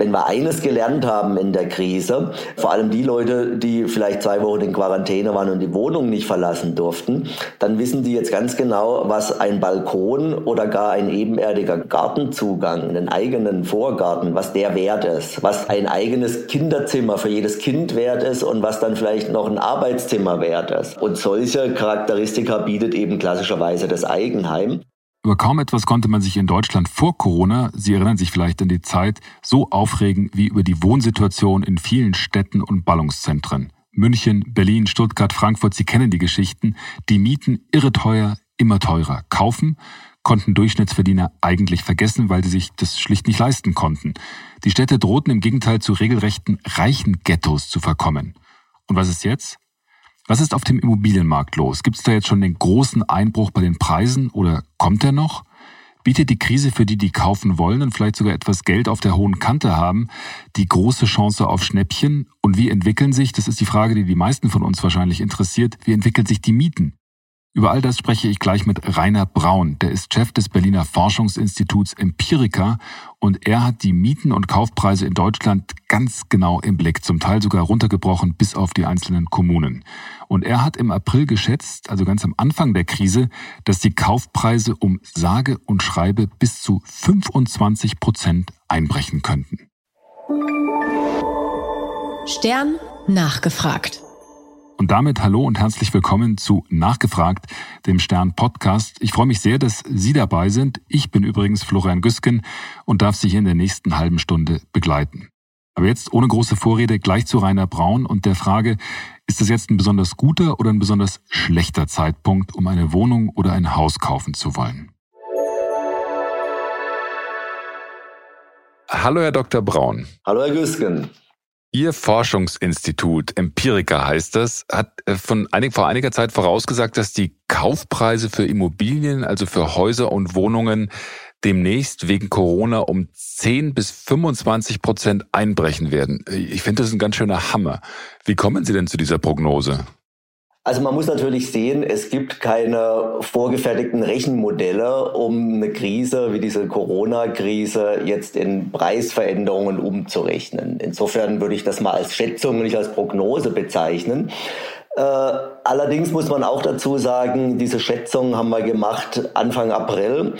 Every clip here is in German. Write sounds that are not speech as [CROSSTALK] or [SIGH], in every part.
Wenn wir eines gelernt haben in der Krise, vor allem die Leute, die vielleicht zwei Wochen in Quarantäne waren und die Wohnung nicht verlassen durften, dann wissen die jetzt ganz genau, was ein Balkon oder gar ein ebenerdiger Gartenzugang, einen eigenen Vorgarten, was der wert ist, was ein eigenes Kinderzimmer für jedes Kind wert ist und was dann vielleicht noch ein Arbeitszimmer wert ist. Und solche Charakteristika bietet eben klassischerweise das Eigenheim. Über kaum etwas konnte man sich in Deutschland vor Corona, Sie erinnern sich vielleicht an die Zeit, so aufregen wie über die Wohnsituation in vielen Städten und Ballungszentren. München, Berlin, Stuttgart, Frankfurt, Sie kennen die Geschichten. Die Mieten irre teuer, immer teurer. Kaufen konnten Durchschnittsverdiener eigentlich vergessen, weil sie sich das schlicht nicht leisten konnten. Die Städte drohten im Gegenteil zu regelrechten reichen Ghettos zu verkommen. Und was ist jetzt? Was ist auf dem Immobilienmarkt los? Gibt es da jetzt schon den großen Einbruch bei den Preisen oder kommt der noch? Bietet die Krise für die, die kaufen wollen und vielleicht sogar etwas Geld auf der hohen Kante haben, die große Chance auf Schnäppchen? Und wie entwickeln sich, das ist die Frage, die die meisten von uns wahrscheinlich interessiert, wie entwickeln sich die Mieten? Über all das spreche ich gleich mit Rainer Braun. Der ist Chef des Berliner Forschungsinstituts Empirica und er hat die Mieten und Kaufpreise in Deutschland ganz genau im Blick, zum Teil sogar runtergebrochen bis auf die einzelnen Kommunen. Und er hat im April geschätzt, also ganz am Anfang der Krise, dass die Kaufpreise um sage und schreibe bis zu 25 Prozent einbrechen könnten. Stern nachgefragt. Und damit hallo und herzlich willkommen zu Nachgefragt, dem Stern Podcast. Ich freue mich sehr, dass Sie dabei sind. Ich bin übrigens Florian Güsken und darf Sie hier in der nächsten halben Stunde begleiten. Aber jetzt ohne große Vorrede gleich zu Rainer Braun und der Frage, ist das jetzt ein besonders guter oder ein besonders schlechter Zeitpunkt, um eine Wohnung oder ein Haus kaufen zu wollen? Hallo, Herr Dr. Braun. Hallo, Herr Güsken. Ihr Forschungsinstitut, Empirica heißt das, hat äh, von einig, vor einiger Zeit vorausgesagt, dass die Kaufpreise für Immobilien, also für Häuser und Wohnungen, demnächst wegen Corona um 10 bis 25 Prozent einbrechen werden. Ich finde, das ein ganz schöner Hammer. Wie kommen Sie denn zu dieser Prognose? Also man muss natürlich sehen, es gibt keine vorgefertigten Rechenmodelle, um eine Krise wie diese Corona-Krise jetzt in Preisveränderungen umzurechnen. Insofern würde ich das mal als Schätzung und nicht als Prognose bezeichnen. Äh, allerdings muss man auch dazu sagen, diese Schätzungen haben wir gemacht Anfang April.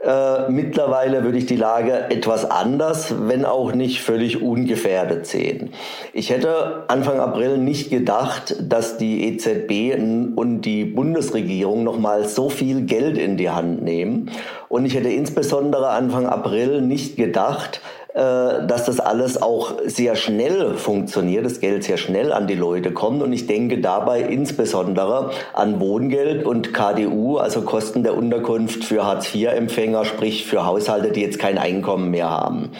Äh, mittlerweile würde ich die Lage etwas anders, wenn auch nicht völlig ungefährdet sehen. Ich hätte Anfang April nicht gedacht, dass die EZB und die Bundesregierung nochmal so viel Geld in die Hand nehmen. Und ich hätte insbesondere Anfang April nicht gedacht, dass das alles auch sehr schnell funktioniert, das Geld sehr schnell an die Leute kommt. Und ich denke dabei insbesondere an Wohngeld und KDU, also Kosten der Unterkunft für Hartz-IV-Empfänger, sprich für Haushalte, die jetzt kein Einkommen mehr haben.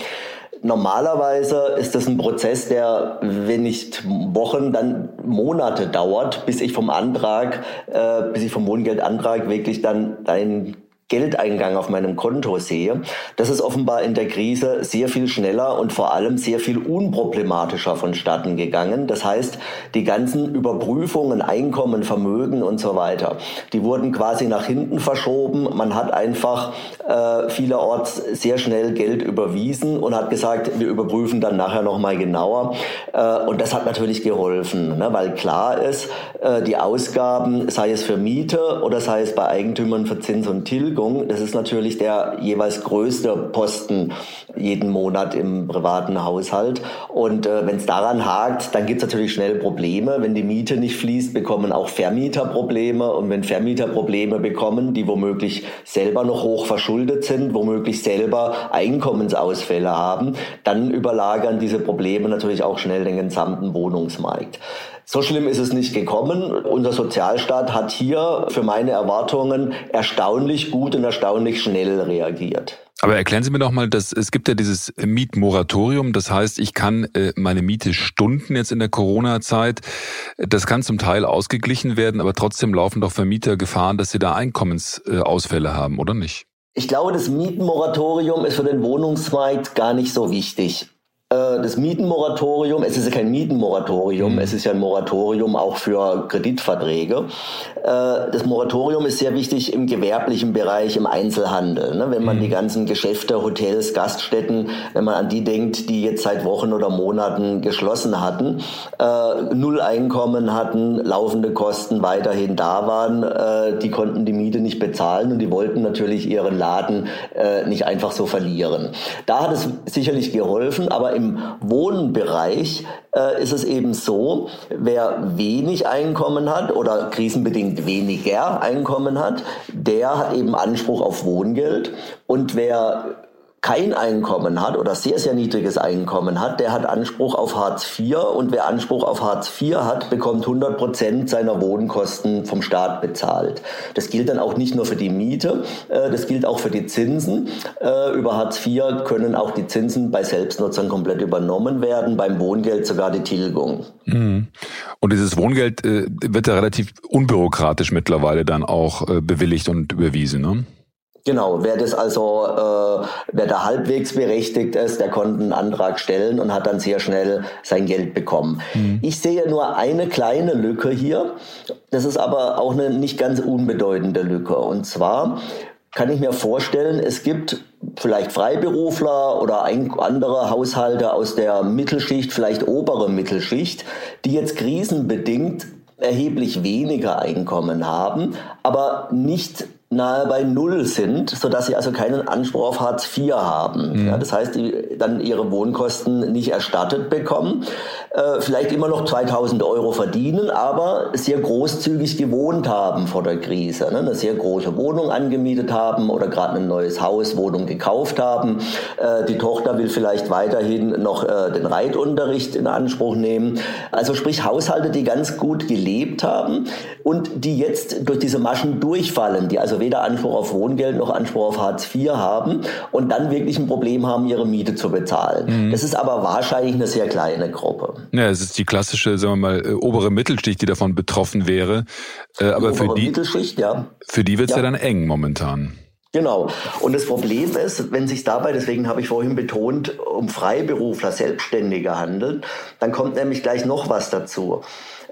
Normalerweise ist das ein Prozess, der, wenn nicht Wochen, dann Monate dauert, bis ich vom Antrag, äh, bis ich vom Wohngeldantrag wirklich dann ein Geldeingang auf meinem Konto sehe, das ist offenbar in der Krise sehr viel schneller und vor allem sehr viel unproblematischer vonstatten gegangen. Das heißt, die ganzen Überprüfungen, Einkommen, Vermögen und so weiter, die wurden quasi nach hinten verschoben. Man hat einfach äh, vielerorts sehr schnell Geld überwiesen und hat gesagt, wir überprüfen dann nachher nochmal genauer. Äh, und das hat natürlich geholfen, ne? weil klar ist, äh, die Ausgaben, sei es für Miete oder sei es bei Eigentümern für Zins und Tilgung, Vergütung. Das ist natürlich der jeweils größte Posten jeden Monat im privaten Haushalt. Und äh, wenn es daran hakt, dann gibt es natürlich schnell Probleme. Wenn die Miete nicht fließt, bekommen auch Vermieter Probleme. Und wenn Vermieter Probleme bekommen, die womöglich selber noch hoch verschuldet sind, womöglich selber Einkommensausfälle haben, dann überlagern diese Probleme natürlich auch schnell den gesamten Wohnungsmarkt. So schlimm ist es nicht gekommen. Unser Sozialstaat hat hier für meine Erwartungen erstaunlich gut und erstaunlich schnell reagiert. Aber erklären Sie mir doch mal, dass es gibt ja dieses Mietmoratorium. Das heißt, ich kann äh, meine Miete stunden jetzt in der Corona-Zeit. Das kann zum Teil ausgeglichen werden, aber trotzdem laufen doch Vermieter Gefahren, dass sie da Einkommensausfälle haben, oder nicht? Ich glaube, das Mietenmoratorium ist für den Wohnungsmarkt gar nicht so wichtig. Äh, das Mietenmoratorium, es ist ja kein Mietenmoratorium, mhm. es ist ja ein Moratorium auch für Kreditverträge. Äh, das Moratorium ist sehr wichtig im gewerblichen Bereich, im Einzelhandel. Ne? Wenn man mhm. die ganzen Geschäfte, Hotels, Gaststätten, wenn man an die denkt, die jetzt seit Wochen oder Monaten geschlossen hatten, äh, null Einkommen hatten, laufende Kosten weiterhin da waren, die konnten die Miete nicht bezahlen und die wollten natürlich ihren Laden nicht einfach so verlieren. Da hat es sicherlich geholfen, aber im Wohnbereich äh, ist es eben so, wer wenig Einkommen hat oder krisenbedingt weniger Einkommen hat, der hat eben Anspruch auf Wohngeld. Und wer kein Einkommen hat oder sehr, sehr niedriges Einkommen hat, der hat Anspruch auf Hartz IV und wer Anspruch auf Hartz IV hat, bekommt 100 Prozent seiner Wohnkosten vom Staat bezahlt. Das gilt dann auch nicht nur für die Miete, äh, das gilt auch für die Zinsen. Äh, über Hartz IV können auch die Zinsen bei Selbstnutzern komplett übernommen werden, beim Wohngeld sogar die Tilgung. Mhm. Und dieses Wohngeld äh, wird ja relativ unbürokratisch mittlerweile dann auch bewilligt und überwiesen, ne? Genau, wer das also, äh, wer da halbwegs berechtigt ist, der konnte einen Antrag stellen und hat dann sehr schnell sein Geld bekommen. Mhm. Ich sehe nur eine kleine Lücke hier. Das ist aber auch eine nicht ganz unbedeutende Lücke. Und zwar kann ich mir vorstellen, es gibt vielleicht Freiberufler oder andere Haushalte aus der Mittelschicht, vielleicht obere Mittelschicht, die jetzt krisenbedingt erheblich weniger Einkommen haben, aber nicht nahe bei Null sind, sodass sie also keinen Anspruch auf Hartz IV haben. Mhm. Ja, das heißt, die dann ihre Wohnkosten nicht erstattet bekommen, äh, vielleicht immer noch 2000 Euro verdienen, aber sehr großzügig gewohnt haben vor der Krise. Ne? Eine sehr große Wohnung angemietet haben oder gerade ein neues Haus, Wohnung gekauft haben. Äh, die Tochter will vielleicht weiterhin noch äh, den Reitunterricht in Anspruch nehmen. Also sprich Haushalte, die ganz gut gelebt haben und die jetzt durch diese Maschen durchfallen, die also weder Anspruch auf Wohngeld noch Anspruch auf Hartz IV haben und dann wirklich ein Problem haben, ihre Miete zu bezahlen. Mhm. Das ist aber wahrscheinlich eine sehr kleine Gruppe. Ja, es ist die klassische, sagen wir mal, äh, obere Mittelschicht, die davon betroffen wäre. Äh, aber die für die, Mittelschicht, ja. Für die wird es ja. ja dann eng momentan. Genau. Und das Problem ist, wenn sich dabei, deswegen habe ich vorhin betont, um Freiberufler, Selbstständige handelt, dann kommt nämlich gleich noch was dazu.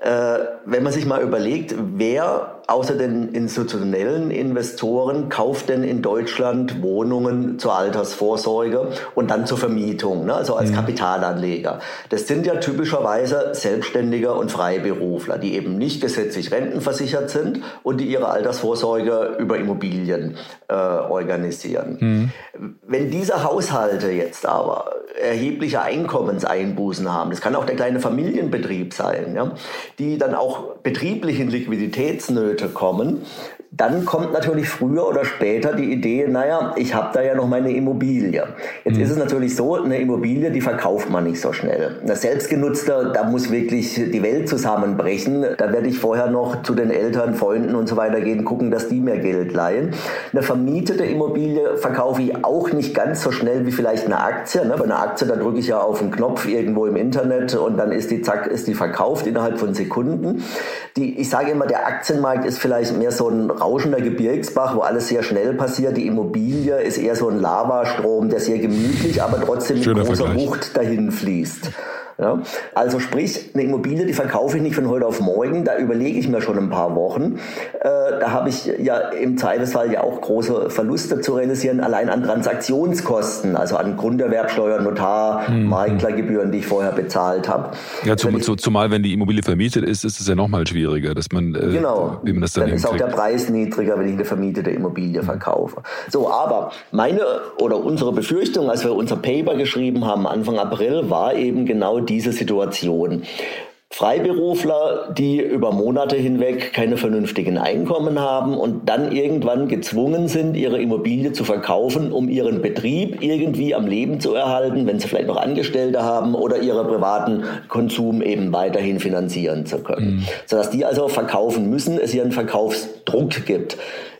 Äh, wenn man sich mal überlegt, wer außer den institutionellen Investoren kauft denn in Deutschland Wohnungen zur Altersvorsorge und dann zur Vermietung, ne? also als mhm. Kapitalanleger. Das sind ja typischerweise Selbstständige und Freiberufler, die eben nicht gesetzlich rentenversichert sind und die ihre Altersvorsorge über Immobilien äh, organisieren. Mhm. Wenn diese Haushalte jetzt aber erhebliche Einkommenseinbußen haben, das kann auch der kleine Familienbetrieb sein, ja, die dann auch betrieblich in Liquiditätsnöte kommen, dann kommt natürlich früher oder später die Idee, naja, ich habe da ja noch meine Immobilie. Jetzt mhm. ist es natürlich so, eine Immobilie, die verkauft man nicht so schnell. Eine selbstgenutzte, da muss wirklich die Welt zusammenbrechen. Da werde ich vorher noch zu den Eltern, Freunden und so weiter gehen, gucken, dass die mir Geld leihen. Eine vermietete Immobilie verkaufe ich auch nicht ganz so schnell wie vielleicht eine Aktie. Ne? Bei einer Aktie, da drücke ich ja auf einen Knopf irgendwo im Internet und dann ist die, zack, ist die verkauft innerhalb von Sekunden. Die, ich sage immer, der Aktienmarkt ist vielleicht mehr so ein rauschender Gebirgsbach, wo alles sehr schnell passiert. Die Immobilie ist eher so ein Lavastrom, der sehr gemütlich, aber trotzdem mit Schöner großer Vergleich. Wucht dahin fließt. Ja? Also sprich, eine Immobilie, die verkaufe ich nicht von heute auf morgen, da überlege ich mir schon ein paar Wochen. Äh, da habe ich ja im Zweifelsfall ja auch große Verluste zu realisieren, allein an Transaktionskosten, also an Grunderwerbsteuer, Notar, mhm. Maklergebühren, die ich vorher bezahlt habe. Ja, zum, ich, zumal wenn die Immobilie vermietet ist, ist es ja nochmal schwieriger, dass man, äh, genau, wie man das dann, dann ist auch der Preis niedriger, wenn ich eine vermietete Immobilie verkaufe. So, aber meine oder unsere Befürchtung, als wir unser Paper geschrieben haben Anfang April, war eben genau diese Situation. Freiberufler, die über Monate hinweg keine vernünftigen Einkommen haben und dann irgendwann gezwungen sind, ihre Immobilie zu verkaufen, um ihren Betrieb irgendwie am Leben zu erhalten, wenn sie vielleicht noch Angestellte haben oder ihren privaten Konsum eben weiterhin finanzieren zu können. Mhm. Sodass die also verkaufen müssen, es einen Verkaufsdruck gibt.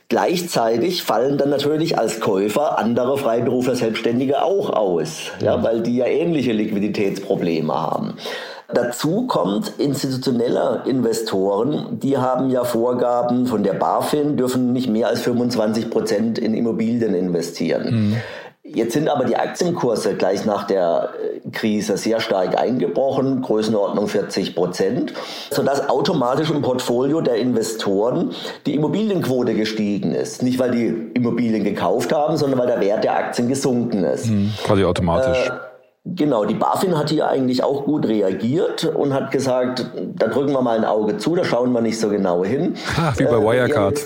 Gleichzeitig fallen dann natürlich als Käufer andere Freiberufler Selbstständige auch aus, ja, weil die ja ähnliche Liquiditätsprobleme haben. Dazu kommt institutionelle Investoren, die haben ja Vorgaben von der BaFin, dürfen nicht mehr als 25 Prozent in Immobilien investieren. Mhm. Jetzt sind aber die Aktienkurse gleich nach der äh, Krise sehr stark eingebrochen, Größenordnung 40 Prozent, sodass automatisch im Portfolio der Investoren die Immobilienquote gestiegen ist. Nicht, weil die Immobilien gekauft haben, sondern weil der Wert der Aktien gesunken ist. Mhm, quasi automatisch. Äh, Genau, die BaFin hat hier eigentlich auch gut reagiert und hat gesagt, da drücken wir mal ein Auge zu, da schauen wir nicht so genau hin. Ha, wie bei äh, Wirecard.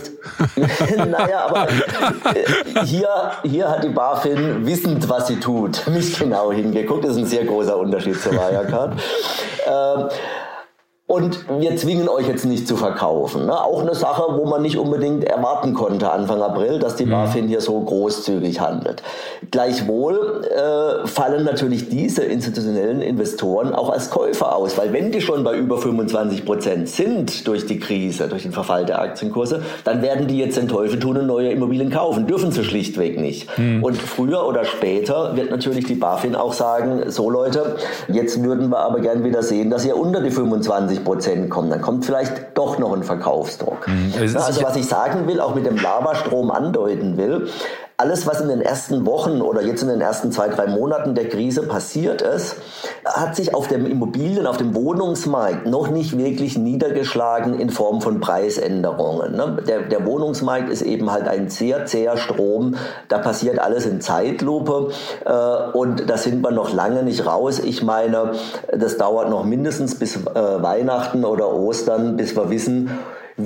[LAUGHS] naja, aber äh, hier, hier hat die BaFin wissend, was sie tut, nicht genau hingeguckt. Das ist ein sehr großer Unterschied zur Wirecard. [LAUGHS] Ähm, und wir zwingen euch jetzt nicht zu verkaufen. Ne? Auch eine Sache, wo man nicht unbedingt erwarten konnte Anfang April, dass die mhm. BaFin hier so großzügig handelt. Gleichwohl äh, fallen natürlich diese institutionellen Investoren auch als Käufer aus, weil wenn die schon bei über 25 Prozent sind durch die Krise, durch den Verfall der Aktienkurse, dann werden die jetzt den Teufel tun und neue Immobilien kaufen. Dürfen sie schlichtweg nicht. Mhm. Und früher oder später wird natürlich die BaFin auch sagen, so Leute, jetzt würden wir aber gern wieder sehen, dass ihr unter die 25 20 Prozent kommen, dann kommt vielleicht doch noch ein Verkaufsdruck. Mhm. Also was ich sagen will, auch mit dem Lavastrom andeuten will, alles, was in den ersten Wochen oder jetzt in den ersten zwei, drei Monaten der Krise passiert ist, hat sich auf dem Immobilien, auf dem Wohnungsmarkt noch nicht wirklich niedergeschlagen in Form von Preisänderungen. Ne? Der, der Wohnungsmarkt ist eben halt ein sehr zäher Strom. Da passiert alles in Zeitlupe äh, und da sind wir noch lange nicht raus. Ich meine, das dauert noch mindestens bis äh, Weihnachten oder Ostern, bis wir wissen,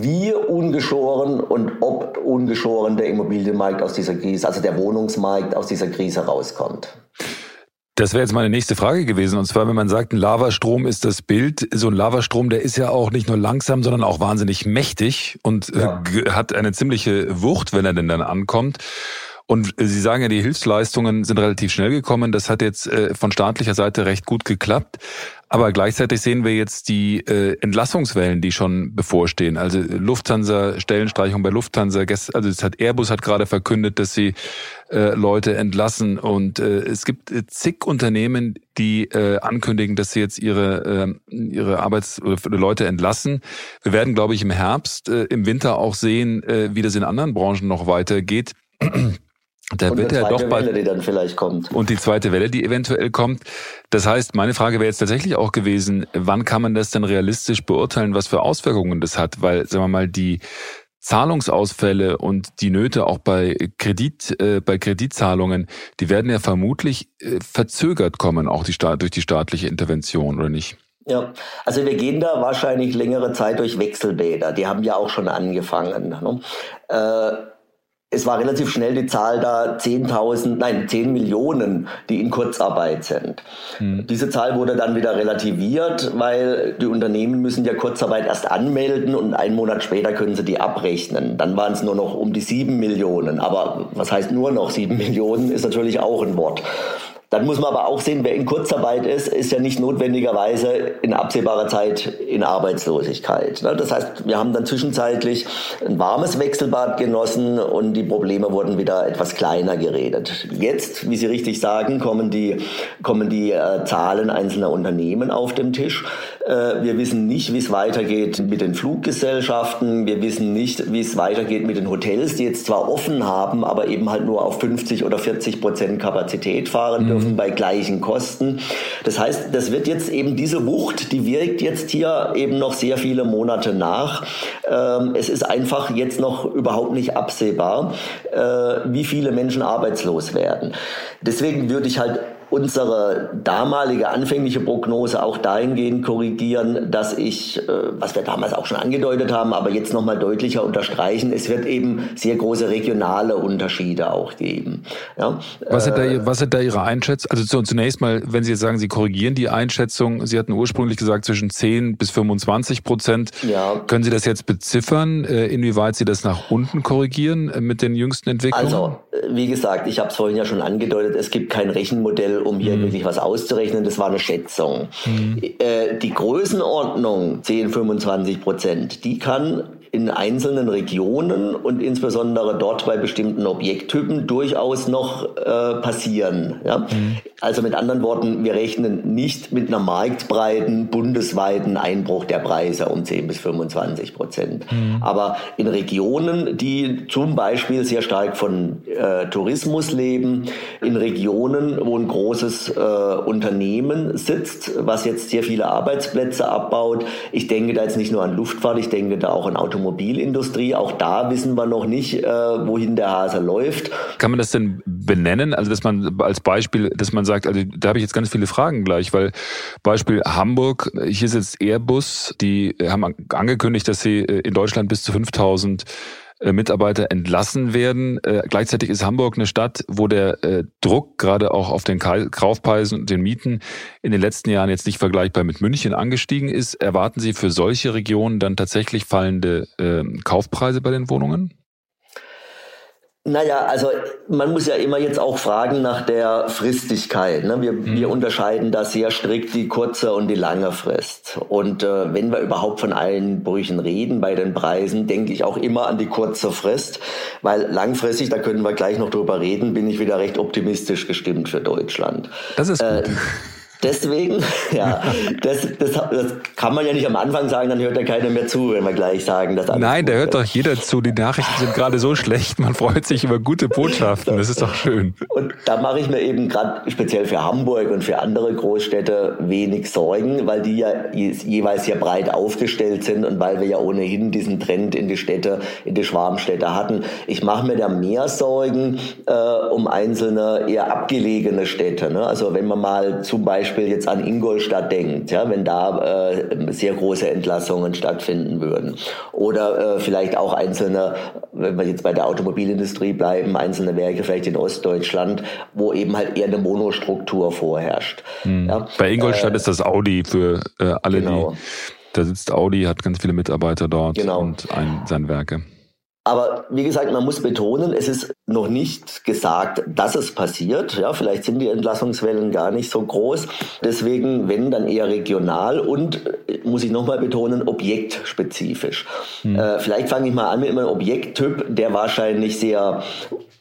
wie ungeschoren und ob ungeschoren der Immobilienmarkt aus dieser Krise, also der Wohnungsmarkt aus dieser Krise rauskommt. Das wäre jetzt meine nächste Frage gewesen. Und zwar, wenn man sagt, ein Lavastrom ist das Bild, so ein Lavastrom, der ist ja auch nicht nur langsam, sondern auch wahnsinnig mächtig und äh, ja. hat eine ziemliche Wucht, wenn er denn dann ankommt. Und Sie sagen ja, die Hilfsleistungen sind relativ schnell gekommen. Das hat jetzt äh, von staatlicher Seite recht gut geklappt. Aber gleichzeitig sehen wir jetzt die äh, Entlassungswellen, die schon bevorstehen. Also Lufthansa, Stellenstreichung bei Lufthansa. Also es hat Airbus hat gerade verkündet, dass sie äh, Leute entlassen. Und äh, es gibt äh, zig Unternehmen, die äh, ankündigen, dass sie jetzt ihre, äh, ihre Arbeits- oder Leute entlassen. Wir werden, glaube ich, im Herbst, äh, im Winter auch sehen, äh, wie das in anderen Branchen noch weitergeht. Da und wird ja doch bald, Welle, die dann vielleicht kommt. Und die zweite Welle, die eventuell kommt. Das heißt, meine Frage wäre jetzt tatsächlich auch gewesen, wann kann man das denn realistisch beurteilen, was für Auswirkungen das hat? Weil, sagen wir mal, die Zahlungsausfälle und die Nöte auch bei Kredit, äh, bei Kreditzahlungen, die werden ja vermutlich äh, verzögert kommen, auch die Staat, durch die staatliche Intervention, oder nicht? Ja, also wir gehen da wahrscheinlich längere Zeit durch Wechselbäder. Die haben ja auch schon angefangen. Ne? Äh, es war relativ schnell die Zahl da 10.000, nein, 10 Millionen, die in Kurzarbeit sind. Hm. Diese Zahl wurde dann wieder relativiert, weil die Unternehmen müssen ja Kurzarbeit erst anmelden und einen Monat später können sie die abrechnen. Dann waren es nur noch um die 7 Millionen. Aber was heißt nur noch 7 [LAUGHS] Millionen, ist natürlich auch ein Wort. Dann muss man aber auch sehen, wer in Kurzarbeit ist, ist ja nicht notwendigerweise in absehbarer Zeit in Arbeitslosigkeit. Ne? Das heißt, wir haben dann zwischenzeitlich ein warmes Wechselbad genossen und die Probleme wurden wieder etwas kleiner geredet. Jetzt, wie Sie richtig sagen, kommen die, kommen die äh, Zahlen einzelner Unternehmen auf den Tisch. Äh, wir wissen nicht, wie es weitergeht mit den Fluggesellschaften. Wir wissen nicht, wie es weitergeht mit den Hotels, die jetzt zwar offen haben, aber eben halt nur auf 50 oder 40 Prozent Kapazität fahren dürfen mhm. bei gleichen Kosten. Das heißt, das wird jetzt eben diese Wucht, die wirkt jetzt hier eben noch sehr viele Monate nach. Ähm, es ist einfach jetzt noch überhaupt nicht absehbar, äh, wie viele Menschen arbeitslos werden. Deswegen würde ich halt unsere damalige anfängliche Prognose auch dahingehend korrigieren, dass ich, äh, was wir damals auch schon angedeutet haben, aber jetzt nochmal deutlicher unterstreichen, es wird eben sehr große regionale Unterschiede auch geben. Ja? Was, sind da, äh, was sind da Ihre Einschätzungen? Also zunächst mal, wenn Sie jetzt sagen, Sie korrigieren die Einschätzung, Sie hatten ursprünglich gesagt zwischen 10 bis 25 Prozent. Ja. Können Sie das jetzt beziffern, äh, inwieweit Sie das nach unten korrigieren mit den jüngsten Entwicklungen? Also, wie gesagt, ich habe es vorhin ja schon angedeutet, es gibt kein Rechenmodell, um hier mhm. wirklich was auszurechnen. Das war eine Schätzung. Mhm. Äh, die Größenordnung 10, 25 Prozent, die kann in einzelnen Regionen und insbesondere dort bei bestimmten Objekttypen durchaus noch äh, passieren. Ja? Mhm. Also mit anderen Worten, wir rechnen nicht mit einer marktbreiten, bundesweiten Einbruch der Preise um 10 bis 25 Prozent. Mhm. Aber in Regionen, die zum Beispiel sehr stark von äh, Tourismus leben, in Regionen, wo ein großes äh, Unternehmen sitzt, was jetzt sehr viele Arbeitsplätze abbaut, ich denke da jetzt nicht nur an Luftfahrt, ich denke da auch an Automobilität, Automobilindustrie. Auch da wissen wir noch nicht, äh, wohin der Hase läuft. Kann man das denn benennen? Also, dass man als Beispiel, dass man sagt, also da habe ich jetzt ganz viele Fragen gleich, weil Beispiel Hamburg, hier ist jetzt Airbus, die haben angekündigt, dass sie äh, in Deutschland bis zu 5000 äh, Mitarbeiter entlassen werden. Äh, gleichzeitig ist Hamburg eine Stadt, wo der äh, Druck gerade auch auf den Kaufpreisen und den Mieten in den letzten Jahren jetzt nicht vergleichbar mit München angestiegen ist. Erwarten Sie für solche Regionen dann tatsächlich fallende ähm, Kaufpreise bei den Wohnungen? Naja, also man muss ja immer jetzt auch fragen nach der Fristigkeit. Ne? Wir, mhm. wir unterscheiden da sehr strikt die kurze und die lange Frist. Und äh, wenn wir überhaupt von Einbrüchen reden bei den Preisen, denke ich auch immer an die kurze Frist, weil langfristig, da können wir gleich noch drüber reden, bin ich wieder recht optimistisch gestimmt für Deutschland. Das ist gut. Äh, Deswegen, [LAUGHS] ja, das, das, das, kann man ja nicht am Anfang sagen, dann hört ja keiner mehr zu, wenn wir gleich sagen, dass alles Nein, da hört doch jeder zu. Die Nachrichten sind gerade so schlecht, man freut sich über gute Botschaften. Das ist doch schön. Und da mache ich mir eben gerade speziell für Hamburg und für andere Großstädte wenig Sorgen, weil die ja jeweils sehr breit aufgestellt sind und weil wir ja ohnehin diesen Trend in die Städte, in die Schwarmstädte hatten. Ich mache mir da mehr Sorgen äh, um einzelne eher abgelegene Städte. Ne? Also wenn man mal zum Beispiel Beispiel jetzt an Ingolstadt denkt, ja, wenn da äh, sehr große Entlassungen stattfinden würden. Oder äh, vielleicht auch einzelne, wenn wir jetzt bei der Automobilindustrie bleiben, einzelne Werke vielleicht in Ostdeutschland, wo eben halt eher eine Monostruktur vorherrscht. Mhm. Ja, bei Ingolstadt äh, ist das Audi für äh, alle, genau. die da sitzt Audi, hat ganz viele Mitarbeiter dort genau. und ein, sein Werke. Aber wie gesagt, man muss betonen, es ist noch nicht gesagt, dass es passiert. Ja, vielleicht sind die Entlassungswellen gar nicht so groß. Deswegen, wenn, dann eher regional und, äh, muss ich nochmal betonen, objektspezifisch. Hm. Äh, vielleicht fange ich mal an mit einem Objekttyp, der wahrscheinlich sehr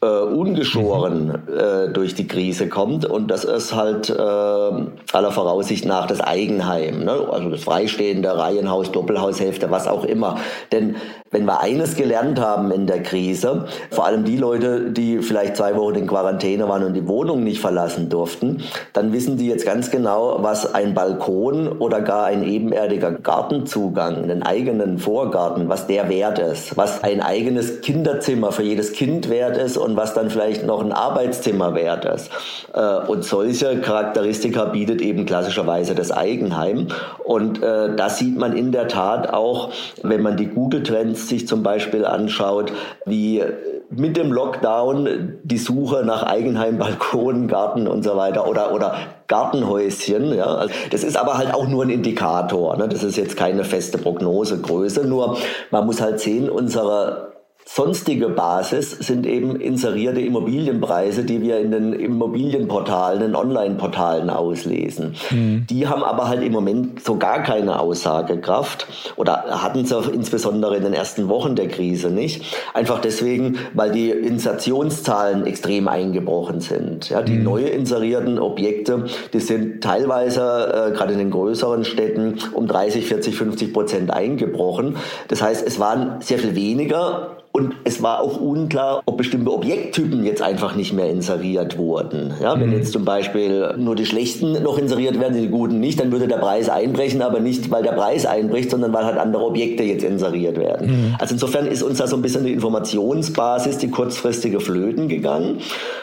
äh, ungeschoren mhm. äh, durch die Krise kommt. Und das ist halt äh, aller Voraussicht nach das Eigenheim. Ne? Also das freistehende Reihenhaus, Doppelhaushälfte, was auch immer. Denn wenn wir eines gelernt haben in der Krise, vor allem die Leute, die vielleicht zwei Wochen in Quarantäne waren und die Wohnung nicht verlassen durften, dann wissen die jetzt ganz genau, was ein Balkon oder gar ein ebenerdiger Gartenzugang, einen eigenen Vorgarten, was der wert ist, was ein eigenes Kinderzimmer für jedes Kind wert ist und was dann vielleicht noch ein Arbeitszimmer wert ist. Äh, und solche Charakteristika bietet eben klassischerweise das Eigenheim. Und äh, das sieht man in der Tat auch, wenn man die Google-Trends sich zum Beispiel anschaut, wie mit dem Lockdown die Suche nach Eigenheim, Balkon, Garten und so weiter oder, oder Gartenhäuschen. Ja. Also das ist aber halt auch nur ein Indikator. Ne. Das ist jetzt keine feste Prognosegröße. Nur man muss halt sehen, unsere Sonstige Basis sind eben inserierte Immobilienpreise, die wir in den Immobilienportalen, in Online-Portalen auslesen. Mhm. Die haben aber halt im Moment so gar keine Aussagekraft oder hatten sie insbesondere in den ersten Wochen der Krise nicht. Einfach deswegen, weil die Insertionszahlen extrem eingebrochen sind. Ja, die mhm. neu inserierten Objekte, die sind teilweise, äh, gerade in den größeren Städten, um 30, 40, 50 Prozent eingebrochen. Das heißt, es waren sehr viel weniger Und es war auch unklar, ob bestimmte Objekttypen jetzt einfach nicht mehr inseriert wurden. Ja, wenn mhm. jetzt zum Beispiel nur die schlechten noch inseriert werden, die guten nicht, dann würde der Preis einbrechen, aber nicht, weil der Preis einbricht, sondern weil halt andere Objekte jetzt inseriert werden. Mhm. Also insofern ist uns da so ein bisschen die Informationsbasis, die kurzfristige Flöten gegangen.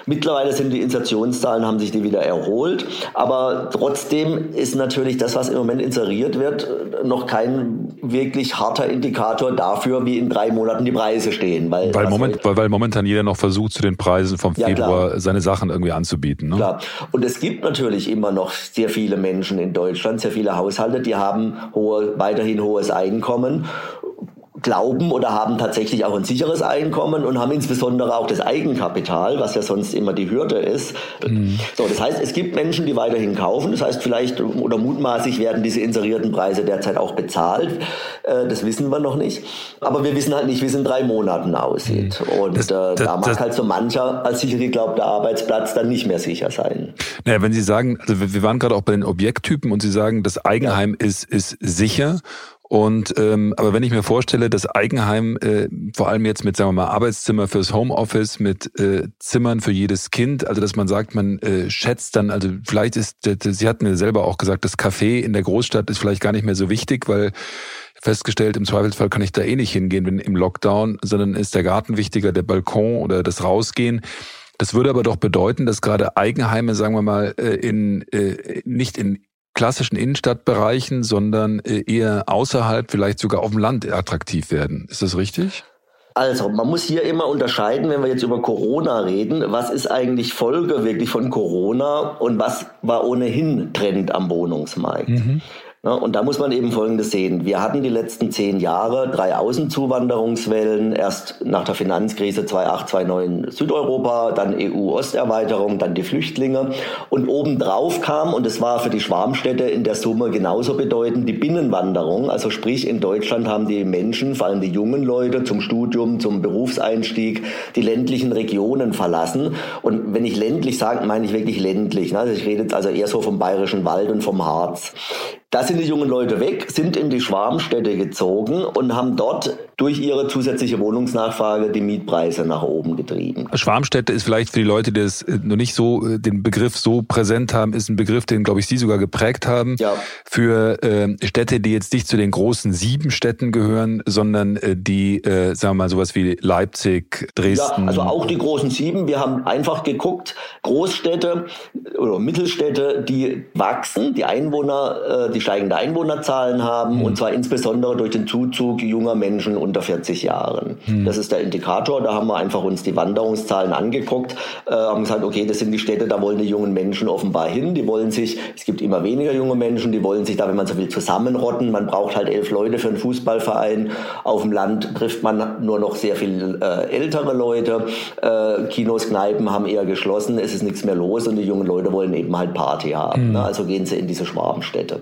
Mittlerweile sind die Insertionszahlen, haben sich die wieder erholt, aber trotzdem ist natürlich das, was im Moment inseriert wird, noch kein wirklich harter Indikator dafür, wie in drei Monaten die Preise stehen. Weil, weil, Moment, weil, weil, momentan jeder noch versucht, zu den Preisen vom ja, Februar klar. seine Sachen irgendwie anzubieten. Ne? Klar. Und es gibt natürlich immer noch sehr viele Menschen in Deutschland, sehr viele Haushalte, die haben hohe, weiterhin hohes Einkommen glauben oder haben tatsächlich auch ein sicheres Einkommen und haben insbesondere auch das Eigenkapital, was ja sonst immer die Hürde ist. Mhm. So, das heißt, es gibt Menschen, die weiterhin kaufen. Das heißt, vielleicht oder mutmaßlich werden diese inserierten Preise derzeit auch bezahlt. Äh, das wissen wir noch nicht. Aber wir wissen halt nicht, wie es in drei Monaten aussieht. Mhm. Und das, äh, da mag halt so mancher als sicher geglaubter Arbeitsplatz dann nicht mehr sicher sein. Naja, wenn Sie sagen, also wir waren gerade auch bei den Objekttypen und Sie sagen, das Eigenheim ja. ist, ist sicher und ähm, aber wenn ich mir vorstelle, das Eigenheim, äh, vor allem jetzt mit, sagen wir mal, Arbeitszimmer fürs Homeoffice, mit äh, Zimmern für jedes Kind, also dass man sagt, man äh, schätzt dann, also vielleicht ist, Sie hatten mir selber auch gesagt, das Café in der Großstadt ist vielleicht gar nicht mehr so wichtig, weil festgestellt, im Zweifelsfall kann ich da eh nicht hingehen, wenn im Lockdown, sondern ist der Garten wichtiger, der Balkon oder das Rausgehen. Das würde aber doch bedeuten, dass gerade Eigenheime, sagen wir mal, äh, in, äh, nicht in klassischen Innenstadtbereichen, sondern äh, eher außerhalb, vielleicht sogar auf dem Land attraktiv werden. Ist das richtig? Also, man muss hier immer unterscheiden, wenn wir jetzt über Corona reden, was ist eigentlich Folge wirklich von Corona und was war ohnehin Trend am Wohnungsmarkt. Mhm. Ja, und da muss man eben Folgendes sehen. Wir hatten die letzten zehn Jahre drei Außenzuwanderungswellen. Erst nach der Finanzkrise 2008, 2009 Südeuropa, dann EU-Osterweiterung, dann die Flüchtlinge. Und obendrauf kam, und es war für die Schwarmstädte in der Summe genauso bedeutend, die Binnenwanderung. Also sprich, in Deutschland haben die Menschen, vor allem die jungen Leute, zum Studium, zum Berufseinstieg, die ländlichen Regionen verlassen. Und wenn ich ländlich sage, meine ich wirklich ländlich. Also ich rede jetzt also eher so vom Bayerischen Wald und vom Harz. Da sind die jungen Leute weg, sind in die Schwarmstädte gezogen und haben dort durch ihre zusätzliche Wohnungsnachfrage die Mietpreise nach oben getrieben. Schwarmstädte ist vielleicht für die Leute, die das äh, noch nicht so äh, den Begriff so präsent haben, ist ein Begriff, den glaube ich Sie sogar geprägt haben. Ja. Für äh, Städte, die jetzt nicht zu den großen sieben Städten gehören, sondern äh, die, äh, sagen wir mal, sowas wie Leipzig, Dresden. Ja, also auch die großen sieben. Wir haben einfach geguckt, Großstädte oder Mittelstädte, die wachsen, die Einwohner, äh, die steigende Einwohnerzahlen haben mhm. und zwar insbesondere durch den Zuzug junger Menschen unter 40 Jahren. Mhm. Das ist der Indikator. Da haben wir einfach uns die Wanderungszahlen angeguckt, äh, haben gesagt, okay, das sind die Städte, da wollen die jungen Menschen offenbar hin. Die wollen sich, es gibt immer weniger junge Menschen, die wollen sich da, wenn man so will, zusammenrotten. Man braucht halt elf Leute für einen Fußballverein. Auf dem Land trifft man nur noch sehr viel äh, ältere Leute. Äh, Kinos, Kneipen haben eher geschlossen. Es ist nichts mehr los und die jungen Leute wollen eben halt Party haben. Mhm. Ne? Also gehen sie in diese Schwarmstädte.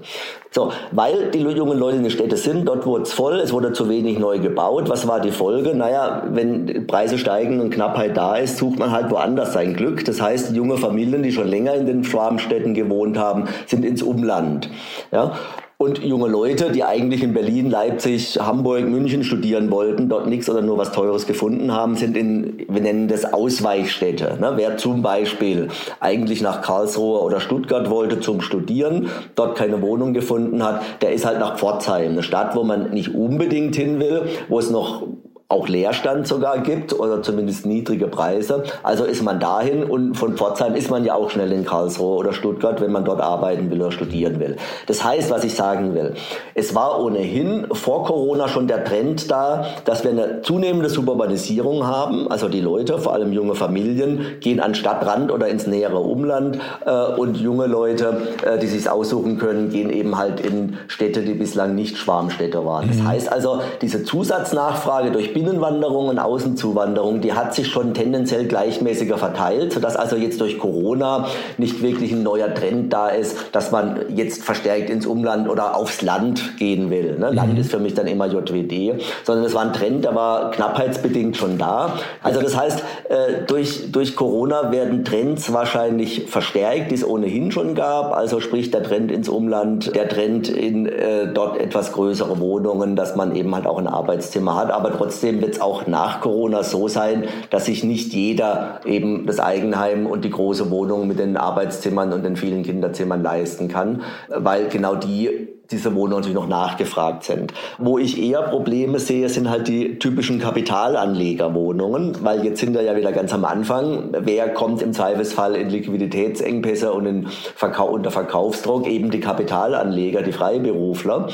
So, weil die jungen Leute in den Städten sind, dort wurde es voll, es wurde zu wenig neu gebaut. Was war die Folge? Naja, wenn Preise steigen und Knappheit da ist, sucht man halt woanders sein Glück. Das heißt, junge Familien, die schon länger in den Schwarmstädten gewohnt haben, sind ins Umland. Ja? Und junge Leute, die eigentlich in Berlin, Leipzig, Hamburg, München studieren wollten, dort nichts oder nur was Teures gefunden haben, sind in, wir nennen das Ausweichstädte. Ne? Wer zum Beispiel eigentlich nach Karlsruhe oder Stuttgart wollte zum Studieren, dort keine Wohnung gefunden hat, der ist halt nach Pforzheim, eine Stadt, wo man nicht unbedingt hin will, wo es noch auch Leerstand sogar gibt oder zumindest niedrige Preise. Also ist man dahin und von Pforzheim ist man ja auch schnell in Karlsruhe oder Stuttgart, wenn man dort arbeiten will oder studieren will. Das heißt, was ich sagen will, es war ohnehin vor Corona schon der Trend da, dass wir eine zunehmende Suburbanisierung haben. Also die Leute, vor allem junge Familien, gehen an Stadtrand oder ins nähere Umland äh, und junge Leute, äh, die sich aussuchen können, gehen eben halt in Städte, die bislang nicht Schwarmstädte waren. Das mhm. heißt also, diese Zusatznachfrage durch Binnenwanderung und Außenzuwanderung, die hat sich schon tendenziell gleichmäßiger verteilt, sodass also jetzt durch Corona nicht wirklich ein neuer Trend da ist, dass man jetzt verstärkt ins Umland oder aufs Land gehen will. Ne? Land mhm. ist für mich dann immer JWD, sondern es war ein Trend, der war knappheitsbedingt schon da. Also das heißt, äh, durch, durch Corona werden Trends wahrscheinlich verstärkt, die es ohnehin schon gab. Also sprich der Trend ins Umland, der Trend in äh, dort etwas größere Wohnungen, dass man eben halt auch ein Arbeitszimmer hat, aber trotzdem trotzdem wird es auch nach Corona so sein, dass sich nicht jeder eben das Eigenheim und die große Wohnung mit den Arbeitszimmern und den vielen Kinderzimmern leisten kann, weil genau die diese Wohnungen natürlich noch nachgefragt sind. Wo ich eher Probleme sehe, sind halt die typischen Kapitalanlegerwohnungen, weil jetzt sind wir ja wieder ganz am Anfang. Wer kommt im Zweifelsfall in Liquiditätsengpässe und in Verkau unter Verkaufsdruck? Eben die Kapitalanleger, die Freiberufler.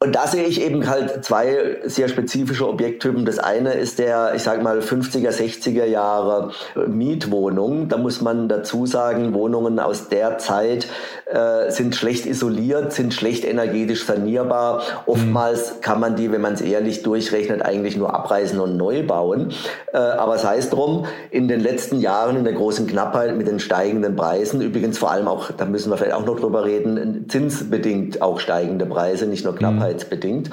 Und da sehe ich eben halt zwei sehr spezifische Objekttypen. Das eine ist der, ich sage mal, 50er, 60er Jahre Mietwohnung. Da muss man dazu sagen, Wohnungen aus der Zeit äh, sind schlecht isoliert, sind schlecht energetisch sanierbar. Oftmals kann man die, wenn man es ehrlich durchrechnet, eigentlich nur abreißen und neu bauen. Äh, aber sei es drum, in den letzten Jahren in der großen Knappheit mit den steigenden Preisen, übrigens vor allem auch, da müssen wir vielleicht auch noch drüber reden, zinsbedingt auch steigende Preise, nicht nur Knappheit krankheitsbedingt.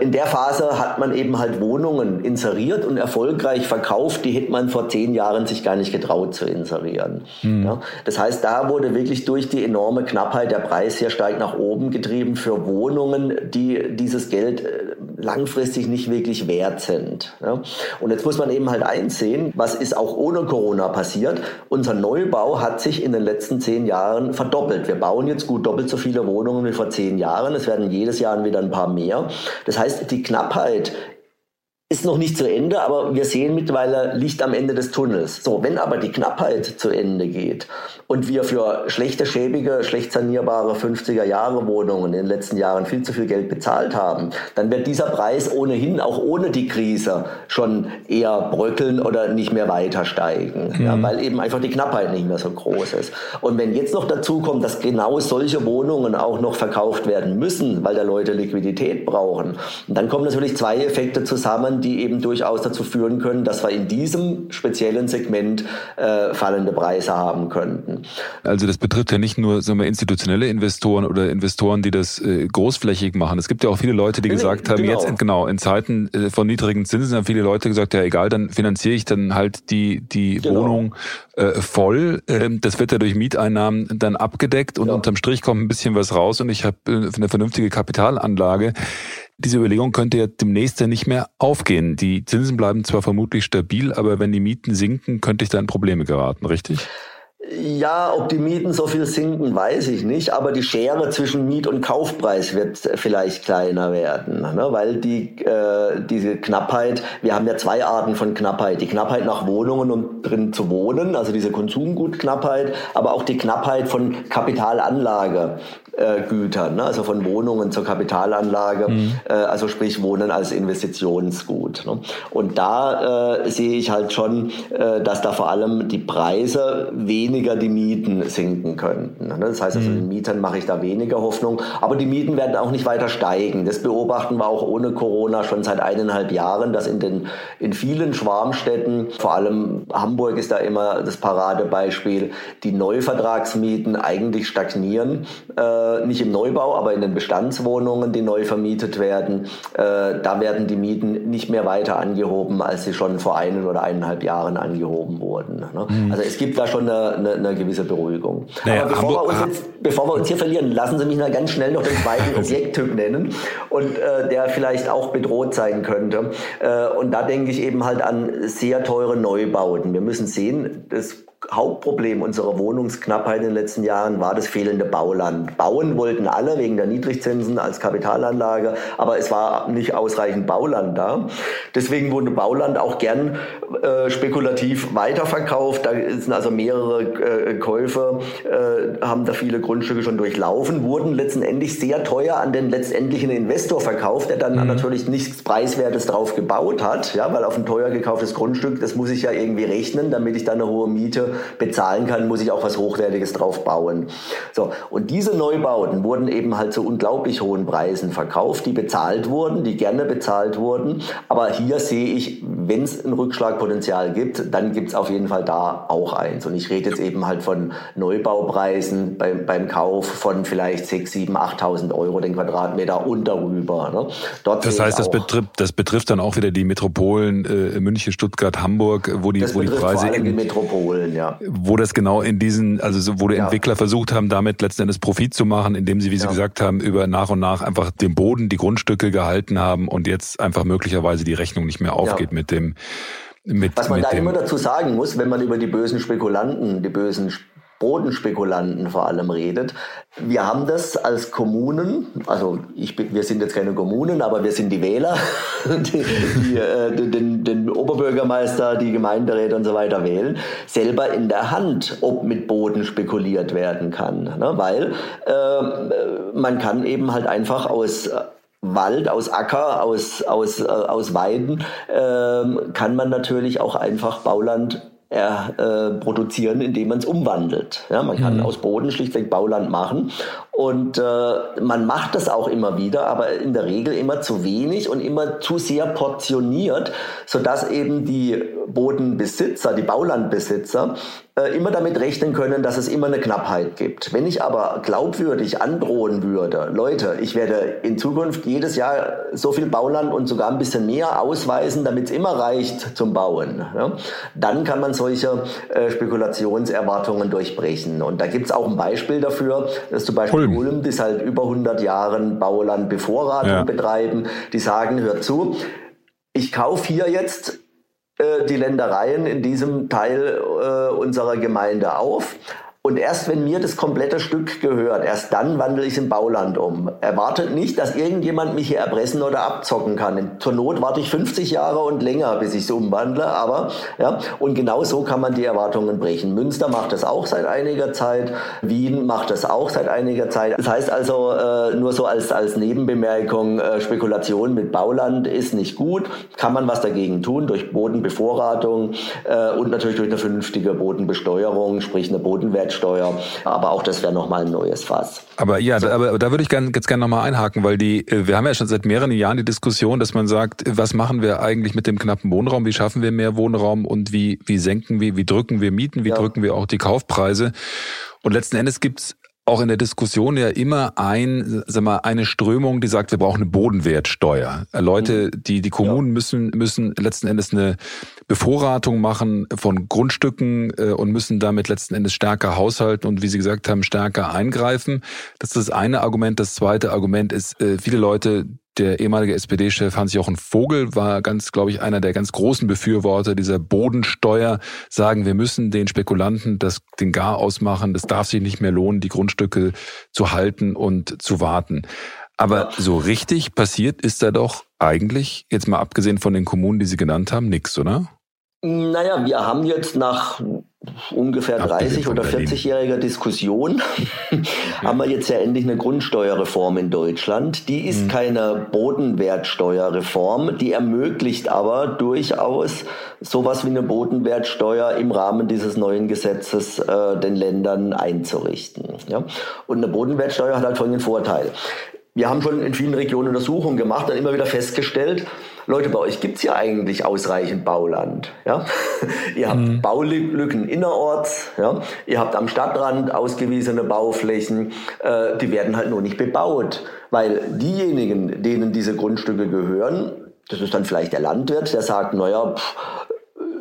In der Phase hat man eben halt Wohnungen inseriert und erfolgreich verkauft, die hätte man vor zehn Jahren sich gar nicht getraut zu inserieren. Mhm. Ja, das heißt, da wurde wirklich durch die enorme Knappheit der Preis sehr stark nach oben getrieben für Wohnungen, die dieses Geld äh, langfristig nicht wirklich wert sind. Ja, und jetzt muss man eben halt einsehen, was ist auch ohne Corona passiert. Unser Neubau hat sich in den letzten zehn Jahren verdoppelt. Wir bauen jetzt gut doppelt so viele Wohnungen wie vor zehn Jahren. Es werden jedes Jahr wieder ein paar mehr. Das heißt, heißt, die Knappheit ist noch nicht zu Ende, aber wir sehen mittlerweile Licht am Ende des Tunnels. So, wenn aber die Knappheit zu Ende geht und wir für schlechte, schäbige, schlecht sanierbare 50er Jahre Wohnungen in den letzten Jahren viel zu viel Geld bezahlt haben, dann wird dieser Preis ohnehin auch ohne die Krise schon eher bröckeln oder nicht mehr weiter steigen, mhm. ja, weil eben einfach die Knappheit nicht mehr so groß ist. Und wenn jetzt noch dazu kommt, dass genau solche Wohnungen auch noch verkauft werden müssen, weil da Leute Liquidität brauchen, dann kommen natürlich zwei Effekte zusammen, die eben durchaus dazu führen können, dass wir in diesem speziellen Segment äh, fallende Preise haben könnten. Also das betrifft ja nicht nur sagen wir, institutionelle Investoren oder Investoren, die das äh, großflächig machen. Es gibt ja auch viele Leute, die gesagt haben, genau. jetzt in, genau in Zeiten äh, von niedrigen Zinsen haben viele Leute gesagt, ja egal, dann finanziere ich dann halt die die genau. Wohnung äh, voll. Ähm, das wird ja durch Mieteinnahmen dann abgedeckt und ja. unterm Strich kommt ein bisschen was raus und ich habe äh, eine vernünftige Kapitalanlage diese Überlegung könnte ja demnächst ja nicht mehr aufgehen. Die Zinsen bleiben zwar vermutlich stabil, aber wenn die Mieten sinken, könnte ich da in Probleme geraten, richtig? Ja, ob die Mieten so viel sinken, weiß ich nicht, aber die Schere zwischen Miet- und Kaufpreis wird vielleicht kleiner werden, ne? weil die, äh, diese Knappheit, wir haben ja zwei Arten von Knappheit, die Knappheit nach Wohnungen, um drin zu wohnen, also diese Konsumgutknappheit, aber auch die Knappheit von Kapitalanlage. Äh, Gütern, ne? also von Wohnungen zur Kapitalanlage, mhm. äh, also sprich Wohnen als Investitionsgut. Ne? Und da äh, sehe ich halt schon, äh, dass da vor allem die Preise weniger die Mieten sinken könnten. Ne? Das heißt also, mhm. den Mietern mache ich da weniger Hoffnung, aber die Mieten werden auch nicht weiter steigen. Das beobachten wir auch ohne Corona schon seit eineinhalb Jahren, dass in den in vielen Schwarmstädten, vor allem Hamburg ist da immer das Paradebeispiel, die Neuvertragsmieten eigentlich stagnieren. Äh, nicht im Neubau, aber in den Bestandswohnungen, die neu vermietet werden, äh, da werden die Mieten nicht mehr weiter angehoben, als sie schon vor einen oder eineinhalb Jahren angehoben wurden. Ne? Mhm. Also es gibt da schon eine, eine, eine gewisse Beruhigung. Naja, aber bevor wir, uns jetzt, bevor wir uns hier verlieren, lassen Sie mich noch ganz schnell noch den zweiten [LAUGHS] Objekttyp nennen und äh, der vielleicht auch bedroht sein könnte. Äh, und da denke ich eben halt an sehr teure Neubauten. Wir müssen sehen, das Hauptproblem unserer Wohnungsknappheit in den letzten Jahren war das fehlende Bauland. Bauen wollten alle wegen der Niedrigzinsen als Kapitalanlage, aber es war nicht ausreichend Bauland da. Deswegen wurde Bauland auch gern äh, spekulativ weiterverkauft. Da sind also mehrere äh, Käufer, äh, haben da viele Grundstücke schon durchlaufen, wurden letztendlich sehr teuer an den letztendlichen Investor verkauft, der dann mhm. natürlich nichts Preiswertes drauf gebaut hat, ja, weil auf ein teuer gekauftes Grundstück, das muss ich ja irgendwie rechnen, damit ich dann eine hohe Miete bezahlen kann, muss ich auch was Hochwertiges drauf bauen. So, und diese Neubauten wurden eben halt zu unglaublich hohen Preisen verkauft, die bezahlt wurden, die gerne bezahlt wurden. Aber hier sehe ich, wenn es ein Rückschlagpotenzial gibt, dann gibt es auf jeden Fall da auch eins. Und ich rede jetzt eben halt von Neubaupreisen beim, beim Kauf von vielleicht 6, 7, 8.000 Euro den Quadratmeter und darüber. Ne? Dort das heißt, das betrifft, das betrifft dann auch wieder die Metropolen äh, München, Stuttgart, Hamburg, wo die, das wo die Preise... Vor allem die Metropolen, ja. Ja. wo das genau in diesen, also so, wo die ja. Entwickler versucht haben, damit letzten Endes Profit zu machen, indem sie, wie Sie gesagt haben, über nach und nach einfach den Boden, die Grundstücke gehalten haben und jetzt einfach möglicherweise die Rechnung nicht mehr aufgeht mit dem mit, Was man da immer dazu sagen muss, wenn man über die bösen Spekulanten, die bösen Bodenspekulanten vor allem redet. Wir haben das als Kommunen, also ich wir sind jetzt keine Kommunen, aber wir sind die Wähler, [LAUGHS] die, die äh, den, den Oberbürgermeister, die Gemeinderäte und so weiter wählen, selber in der Hand, ob mit Boden spekuliert werden kann. Ne? Weil äh, man kann eben halt einfach aus Wald, aus Acker, aus, aus, äh, aus Weiden, äh, kann man natürlich auch einfach Bauland äh, produzieren, indem man es umwandelt. Ja, man kann mhm. aus Boden schlichtweg Bauland machen und äh, man macht das auch immer wieder, aber in der Regel immer zu wenig und immer zu sehr portioniert, sodass eben die Bodenbesitzer, die Baulandbesitzer äh, immer damit rechnen können, dass es immer eine Knappheit gibt. Wenn ich aber glaubwürdig androhen würde, Leute, ich werde in Zukunft jedes Jahr so viel Bauland und sogar ein bisschen mehr ausweisen, damit es immer reicht zum Bauen, ja, dann kann man solche äh, Spekulationserwartungen durchbrechen. Und da gibt es auch ein Beispiel dafür, dass zum Beispiel Ulm, Ulm die seit über 100 Jahren Bauland Bevorratung ja. betreiben, die sagen, hört zu, ich kaufe hier jetzt äh, die Ländereien in diesem Teil äh, unserer Gemeinde auf und erst wenn mir das komplette Stück gehört, erst dann wandle ich es in Bauland um. Erwartet nicht, dass irgendjemand mich hier erpressen oder abzocken kann. Zur Not warte ich 50 Jahre und länger, bis ich es umwandle. Aber ja, und genau so kann man die Erwartungen brechen. Münster macht das auch seit einiger Zeit. Wien macht das auch seit einiger Zeit. Das heißt also äh, nur so als als Nebenbemerkung: äh, Spekulation mit Bauland ist nicht gut. Kann man was dagegen tun durch Bodenbevorratung äh, und natürlich durch eine vernünftige Bodenbesteuerung, sprich eine Bodenwert Mehrwertsteuer. Aber auch das wäre nochmal ein neues Fass. Aber ja, so. aber da würde ich gern, jetzt gerne nochmal einhaken, weil die, äh, wir haben ja schon seit mehreren Jahren die Diskussion, dass man sagt, was machen wir eigentlich mit dem knappen Wohnraum? Wie schaffen wir mehr Wohnraum und wie, wie senken wir, wie drücken wir Mieten, wie ja. drücken wir auch die Kaufpreise? Und letzten Endes gibt's auch in der Diskussion ja immer ein, sag mal, eine Strömung, die sagt, wir brauchen eine Bodenwertsteuer. Äh, Leute, mhm. die, die Kommunen ja. müssen, müssen letzten Endes eine Bevorratung machen von Grundstücken äh, und müssen damit letzten Endes stärker haushalten und wie Sie gesagt haben, stärker eingreifen. Das ist das eine Argument. Das zweite Argument ist, äh, viele Leute, der ehemalige SPD-Chef Hans-Jochen Vogel war ganz, glaube ich, einer der ganz großen Befürworter dieser Bodensteuer, sagen, wir müssen den Spekulanten das, den Gar ausmachen, das darf sich nicht mehr lohnen, die Grundstücke zu halten und zu warten. Aber so richtig passiert ist da doch eigentlich, jetzt mal abgesehen von den Kommunen, die Sie genannt haben, nichts, oder? Naja, wir haben jetzt nach ungefähr 30 oder 40-jähriger Diskussion [LAUGHS] haben wir jetzt ja endlich eine Grundsteuerreform in Deutschland. Die ist mhm. keine Bodenwertsteuerreform, die ermöglicht aber durchaus sowas wie eine Bodenwertsteuer im Rahmen dieses neuen Gesetzes äh, den Ländern einzurichten. Ja? Und eine Bodenwertsteuer hat halt folgenden Vorteil. Wir haben schon in vielen Regionen Untersuchungen gemacht und immer wieder festgestellt, Leute, bei euch gibt's ja eigentlich ausreichend Bauland. Ja? [LAUGHS] ihr habt mhm. Baulücken innerorts, ja? ihr habt am Stadtrand ausgewiesene Bauflächen, äh, die werden halt nur nicht bebaut, weil diejenigen, denen diese Grundstücke gehören, das ist dann vielleicht der Landwirt, der sagt, naja, pff,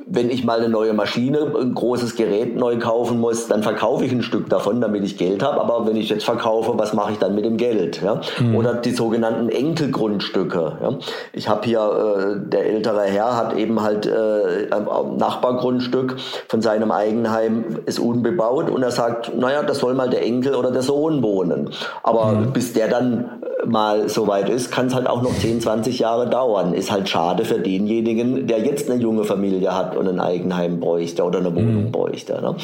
wenn ich mal eine neue Maschine, ein großes Gerät neu kaufen muss, dann verkaufe ich ein Stück davon, damit ich Geld habe. Aber wenn ich jetzt verkaufe, was mache ich dann mit dem Geld? Ja? Mhm. Oder die sogenannten Enkelgrundstücke. Ja? Ich habe hier, äh, der ältere Herr hat eben halt äh, ein Nachbargrundstück von seinem Eigenheim, ist unbebaut und er sagt, naja, das soll mal der Enkel oder der Sohn wohnen. Aber mhm. bis der dann mal so weit ist, kann es halt auch noch 10, 20 Jahre dauern. Ist halt schade für denjenigen, der jetzt eine junge Familie hat und ein Eigenheim bräuchte oder eine Wohnung mhm. bräuchte. Ne?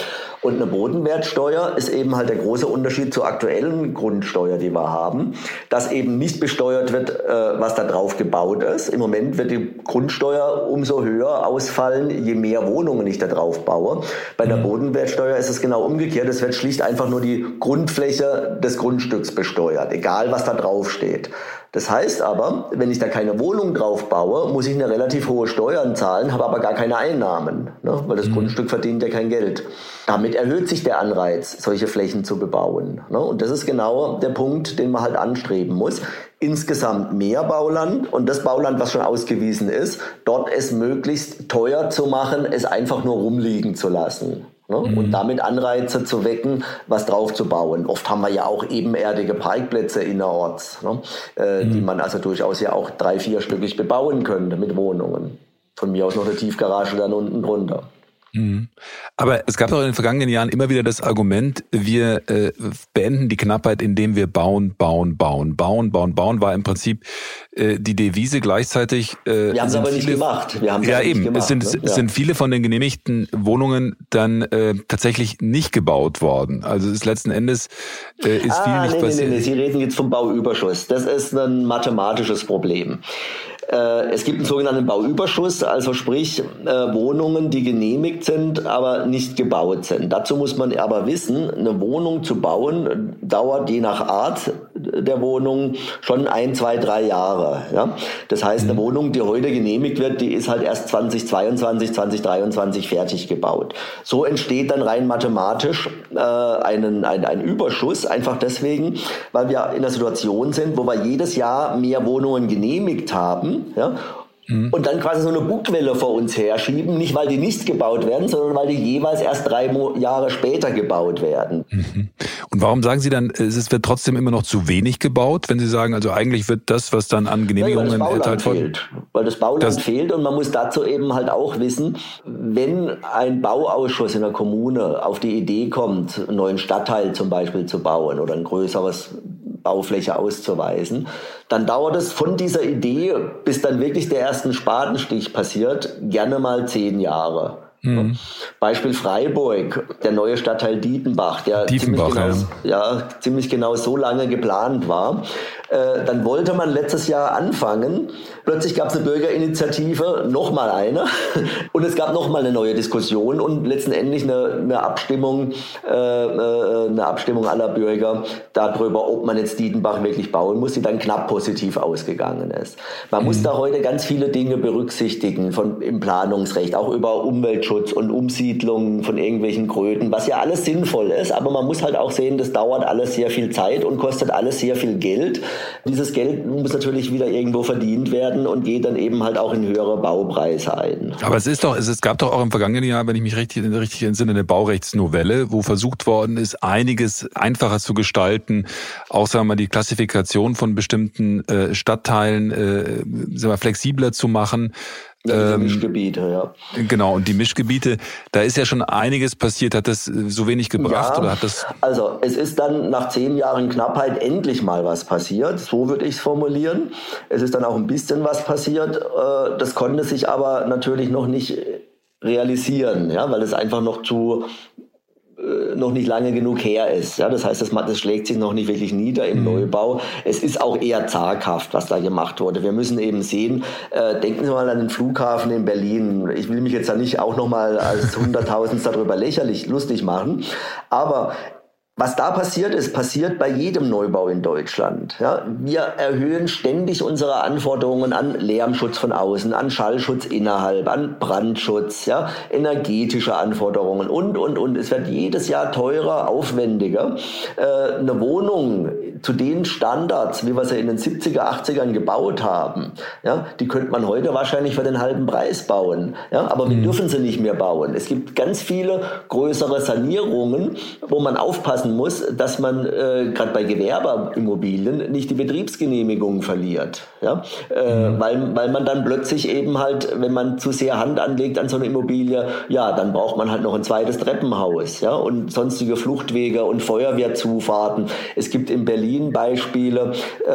Und eine Bodenwertsteuer ist eben halt der große Unterschied zur aktuellen Grundsteuer, die wir haben, dass eben nicht besteuert wird, äh, was da drauf gebaut ist. Im Moment wird die Grundsteuer umso höher ausfallen, je mehr Wohnungen ich da drauf baue. Bei der mhm. Bodenwertsteuer ist es genau umgekehrt. Es wird schlicht einfach nur die Grundfläche des Grundstücks besteuert, egal was da drauf steht. Das heißt aber, wenn ich da keine Wohnung drauf baue, muss ich eine relativ hohe Steuern zahlen, habe aber gar keine Einnahmen, ne? weil das mhm. Grundstück verdient ja kein Geld. Damit erhöht sich der Anreiz, solche Flächen zu bebauen. Ne? Und das ist genau der Punkt, den man halt anstreben muss. Insgesamt mehr Bauland und das Bauland, was schon ausgewiesen ist, dort es möglichst teuer zu machen, es einfach nur rumliegen zu lassen. Ne? Mhm. Und damit Anreize zu wecken, was drauf zu bauen. Oft haben wir ja auch ebenerdige Parkplätze innerorts, ne? äh, mhm. die man also durchaus ja auch drei, vierstöckig bebauen könnte mit Wohnungen. Von mir aus noch eine Tiefgarage dann unten drunter. Mhm. Aber es gab auch in den vergangenen Jahren immer wieder das Argument, wir äh, beenden die Knappheit, indem wir bauen, bauen, bauen, bauen, bauen, bauen, war im Prinzip äh, die Devise gleichzeitig. Äh, wir haben es aber nicht gemacht. Wir haben ja eben. Gemacht, es sind, ne? es sind viele von den genehmigten Wohnungen dann äh, tatsächlich nicht gebaut worden. Also ist letzten Endes äh, ist ah, viel nicht nee, passiert. Nee, nee, Sie reden jetzt vom Bauüberschuss. Das ist ein mathematisches Problem. Äh, es gibt einen sogenannten Bauüberschuss, also sprich äh, Wohnungen, die genehmigt sind, aber nicht gebaut sind. Dazu muss man aber wissen, eine Wohnung zu bauen dauert je nach Art der Wohnung schon ein, zwei, drei Jahre. Ja? Das heißt, eine mhm. Wohnung, die heute genehmigt wird, die ist halt erst 2022, 2023 fertig gebaut. So entsteht dann rein mathematisch äh, einen, ein, ein Überschuss, einfach deswegen, weil wir in einer Situation sind, wo wir jedes Jahr mehr Wohnungen genehmigt haben. Ja? Mhm. Und dann quasi so eine Bugwelle vor uns herschieben, nicht weil die nicht gebaut werden, sondern weil die jeweils erst drei Jahre später gebaut werden. Mhm. Und warum sagen Sie dann, es wird trotzdem immer noch zu wenig gebaut, wenn Sie sagen, also eigentlich wird das, was dann an Genehmigungen ja, erteilt wird? Fehlt. Weil das Bauland das fehlt und man muss dazu eben halt auch wissen, wenn ein Bauausschuss in der Kommune auf die Idee kommt, einen neuen Stadtteil zum Beispiel zu bauen oder ein größeres Baufläche auszuweisen, dann dauert es von dieser Idee, bis dann wirklich der erste Spatenstich passiert, gerne mal zehn Jahre. Mhm. Beispiel Freiburg, der neue Stadtteil Dietenbach, der ziemlich genau, ja. ziemlich genau so lange geplant war. Äh, dann wollte man letztes Jahr anfangen. Plötzlich gab es eine Bürgerinitiative, nochmal eine. [LAUGHS] Und es gab nochmal eine neue Diskussion und letztendlich eine, eine Abstimmung, äh, äh, eine Abstimmung aller Bürger darüber, ob man jetzt Dietenbach wirklich bauen muss, die dann knapp positiv ausgegangen ist. Man mhm. muss da heute ganz viele Dinge berücksichtigen von, im Planungsrecht, auch über Umweltschutz Umweltschutz und Umsiedlung von irgendwelchen Kröten, was ja alles sinnvoll ist, aber man muss halt auch sehen, das dauert alles sehr viel Zeit und kostet alles sehr viel Geld. Dieses Geld muss natürlich wieder irgendwo verdient werden und geht dann eben halt auch in höhere Baupreise ein. Aber es ist doch, es gab doch auch im vergangenen Jahr, wenn ich mich richtig, richtig entsinne, eine Baurechtsnovelle, wo versucht worden ist, einiges einfacher zu gestalten, auch sagen wir mal die Klassifikation von bestimmten äh, Stadtteilen äh, sagen wir, flexibler zu machen. Ja, ähm, Mischgebiete, ja. Genau, und die Mischgebiete, da ist ja schon einiges passiert. Hat das äh, so wenig gebracht ja, oder hat das? Also es ist dann nach zehn Jahren Knappheit endlich mal was passiert. So würde ich es formulieren. Es ist dann auch ein bisschen was passiert. Äh, das konnte sich aber natürlich noch nicht realisieren, ja, weil es einfach noch zu noch nicht lange genug her ist. Ja, das heißt, das, das schlägt sich noch nicht wirklich nieder im mhm. Neubau. Es ist auch eher zaghaft, was da gemacht wurde. Wir müssen eben sehen, äh, denken Sie mal an den Flughafen in Berlin. Ich will mich jetzt da nicht auch noch mal als Hunderttausendster darüber lächerlich lustig machen, aber was da passiert ist, passiert bei jedem Neubau in Deutschland. Ja, wir erhöhen ständig unsere Anforderungen an Lärmschutz von außen, an Schallschutz innerhalb, an Brandschutz, ja, energetische Anforderungen und, und, und. Es wird jedes Jahr teurer, aufwendiger. Äh, eine Wohnung zu den Standards, wie wir sie in den 70er, 80ern gebaut haben, ja, die könnte man heute wahrscheinlich für den halben Preis bauen. Ja, aber wir mhm. dürfen sie nicht mehr bauen. Es gibt ganz viele größere Sanierungen, wo man aufpassen muss, dass man äh, gerade bei Gewerbeimmobilien nicht die Betriebsgenehmigung verliert. Ja? Äh, mhm. weil, weil man dann plötzlich eben halt, wenn man zu sehr Hand anlegt an so eine Immobilie, ja, dann braucht man halt noch ein zweites Treppenhaus ja? und sonstige Fluchtwege und Feuerwehrzufahrten. Es gibt in Berlin Beispiele, äh,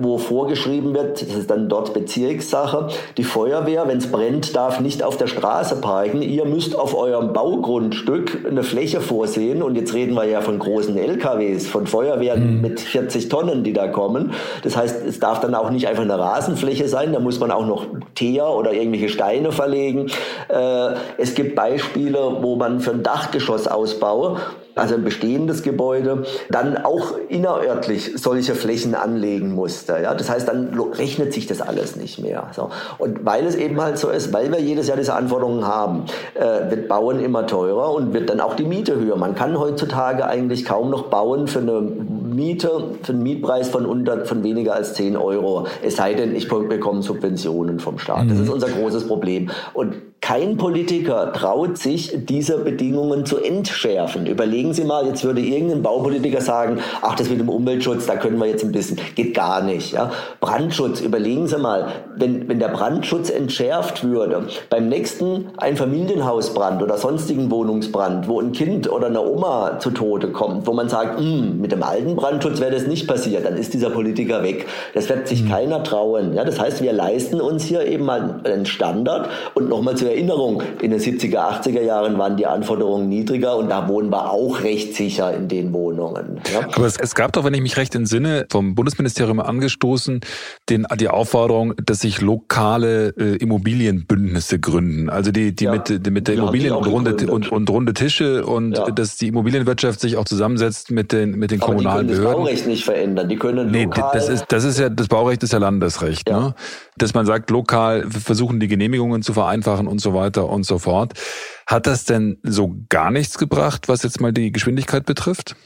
wo vorgeschrieben wird, das ist dann dort Bezirkssache, die Feuerwehr, wenn es brennt, darf nicht auf der Straße parken. Ihr müsst auf eurem Baugrundstück eine Fläche vorsehen und jetzt reden wir ja von von großen LKWs, von Feuerwehren mhm. mit 40 Tonnen, die da kommen. Das heißt, es darf dann auch nicht einfach eine Rasenfläche sein, da muss man auch noch Teer oder irgendwelche Steine verlegen. Äh, es gibt Beispiele, wo man für ein Dachgeschossausbau also ein bestehendes Gebäude, dann auch innerörtlich solche Flächen anlegen musste. Ja? Das heißt, dann rechnet sich das alles nicht mehr. So. Und weil es eben halt so ist, weil wir jedes Jahr diese Anforderungen haben, äh, wird Bauen immer teurer und wird dann auch die Miete höher. Man kann heutzutage eigentlich kaum noch bauen für eine Miete, für einen Mietpreis von, unter, von weniger als 10 Euro. Es sei denn, ich bekomme Subventionen vom Staat. Das mhm. ist unser großes Problem. Und kein Politiker traut sich, diese Bedingungen zu entschärfen. Überlegen Sie mal, jetzt würde irgendein Baupolitiker sagen, ach, das mit dem Umweltschutz, da können wir jetzt ein bisschen, geht gar nicht. Ja? Brandschutz, überlegen Sie mal, wenn, wenn der Brandschutz entschärft würde, beim nächsten Einfamilienhausbrand oder sonstigen Wohnungsbrand, wo ein Kind oder eine Oma zu Tode kommt, wo man sagt, hm, mit dem alten Brandschutz wäre das nicht passiert, dann ist dieser Politiker weg. Das wird sich mhm. keiner trauen. Ja? Das heißt, wir leisten uns hier eben mal einen Standard und nochmal zu Erinnerung, in den 70er, 80er Jahren waren die Anforderungen niedriger und da wohnen wir auch recht sicher in den Wohnungen. Ja? Aber es, es, gab doch, wenn ich mich recht entsinne, vom Bundesministerium angestoßen, den, die Aufforderung, dass sich lokale äh, Immobilienbündnisse gründen. Also die, die ja, mit, die mit der Immobilien und runde, und, und runde Tische und ja. dass die Immobilienwirtschaft sich auch zusammensetzt mit den, mit den Aber kommunalen Behörden. Das Baurecht nicht verändern. Die können nee, das ist, das ist ja, das Baurecht ist ja Landesrecht. Ja. Ne? Dass man sagt, lokal versuchen die Genehmigungen zu vereinfachen und so weiter und so fort. Hat das denn so gar nichts gebracht, was jetzt mal die Geschwindigkeit betrifft?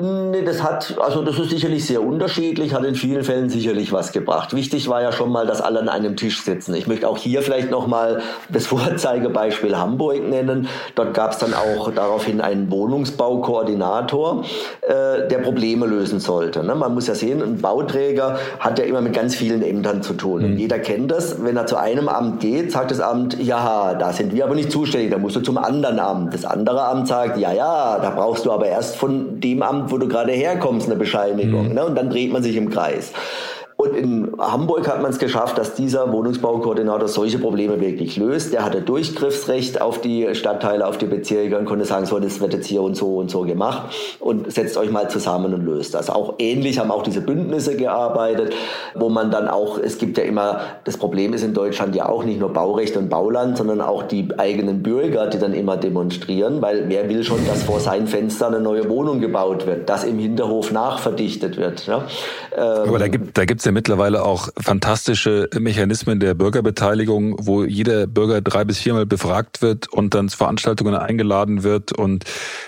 Nee, das hat, also das ist sicherlich sehr unterschiedlich, hat in vielen Fällen sicherlich was gebracht. Wichtig war ja schon mal, dass alle an einem Tisch sitzen. Ich möchte auch hier vielleicht nochmal das [LAUGHS] Vorzeigebeispiel Hamburg nennen. Dort gab es dann auch daraufhin einen Wohnungsbaukoordinator, äh, der Probleme lösen sollte. Ne? Man muss ja sehen, ein Bauträger hat ja immer mit ganz vielen Ämtern zu tun. Mhm. Und jeder kennt das. Wenn er zu einem Amt geht, sagt das Amt, ja, da sind wir aber nicht zuständig, da musst du zum anderen Amt. Das andere Amt sagt, ja, ja, da brauchst du aber erst von dem Amt wo du gerade herkommst, eine Bescheinigung. Mhm. Ne? Und dann dreht man sich im Kreis. Und in Hamburg hat man es geschafft, dass dieser Wohnungsbaukoordinator solche Probleme wirklich löst. Der hatte Durchgriffsrecht auf die Stadtteile, auf die Bezirke und konnte sagen, so, das wird jetzt hier und so und so gemacht und setzt euch mal zusammen und löst das. Auch ähnlich haben auch diese Bündnisse gearbeitet, wo man dann auch, es gibt ja immer, das Problem ist in Deutschland ja auch nicht nur Baurecht und Bauland, sondern auch die eigenen Bürger, die dann immer demonstrieren, weil wer will schon, dass vor seinen Fenstern eine neue Wohnung gebaut wird, dass im Hinterhof nachverdichtet wird. Ja? Ähm, Aber da gibt da gibt's ja mittlerweile auch fantastische Mechanismen der Bürgerbeteiligung, wo jeder Bürger drei bis viermal befragt wird und dann zu Veranstaltungen eingeladen wird. Und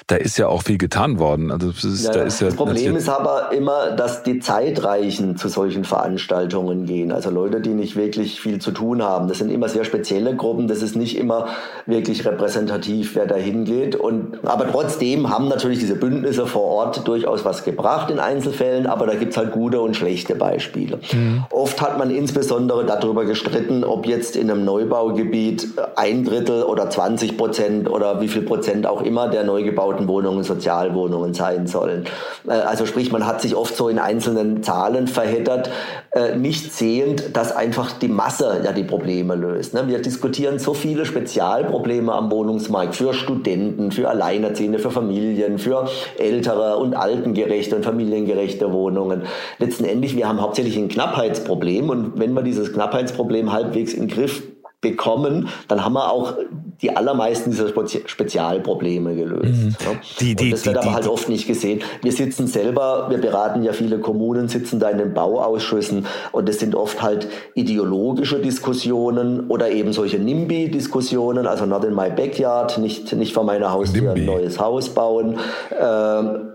da ist ja auch viel getan worden. Also das, ist, ja, da ist ja, das Problem ist aber immer, dass die Zeitreichen zu solchen Veranstaltungen gehen. Also Leute, die nicht wirklich viel zu tun haben. Das sind immer sehr spezielle Gruppen. Das ist nicht immer wirklich repräsentativ, wer da hingeht. Und, aber trotzdem haben natürlich diese Bündnisse vor Ort durchaus was gebracht in Einzelfällen. Aber da gibt's halt gute und schlechte Beispiele. Mhm. Oft hat man insbesondere darüber gestritten, ob jetzt in einem Neubaugebiet ein Drittel oder 20 Prozent oder wie viel Prozent auch immer der neu gebauten Wohnungen Sozialwohnungen sein sollen. Äh, also sprich, man hat sich oft so in einzelnen Zahlen verheddert, äh, nicht sehend, dass einfach die Masse ja die Probleme löst. Ne? Wir diskutieren so viele Spezialprobleme am Wohnungsmarkt für Studenten, für Alleinerziehende, für Familien, für ältere und altengerechte und familiengerechte Wohnungen. Letztendlich, wir haben hauptsächlich ein Knappheitsproblem. Und wenn wir dieses Knappheitsproblem halbwegs in den Griff bekommen, dann haben wir auch die allermeisten dieser Spezialprobleme gelöst. Mhm. Ja. Die, die, und das wird die, aber halt oft nicht gesehen. Wir sitzen selber, wir beraten ja viele Kommunen, sitzen da in den Bauausschüssen und es sind oft halt ideologische Diskussionen oder eben solche NIMBY-Diskussionen, also not in my backyard, nicht, nicht vor meiner Haustür ein neues Haus bauen äh,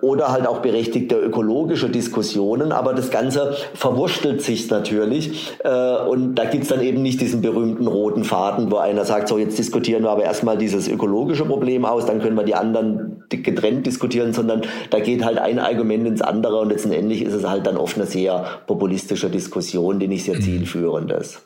oder halt auch berechtigte ökologische Diskussionen, aber das Ganze verwurschtelt sich natürlich äh, und da gibt's dann eben nicht diesen berühmten roten Faden, wo einer sagt, so jetzt diskutieren wir wir aber erstmal dieses ökologische Problem aus, dann können wir die anderen getrennt diskutieren, sondern da geht halt ein Argument ins andere und letztendlich ist es halt dann oft eine sehr populistische Diskussion, die nicht sehr mhm. zielführend ist.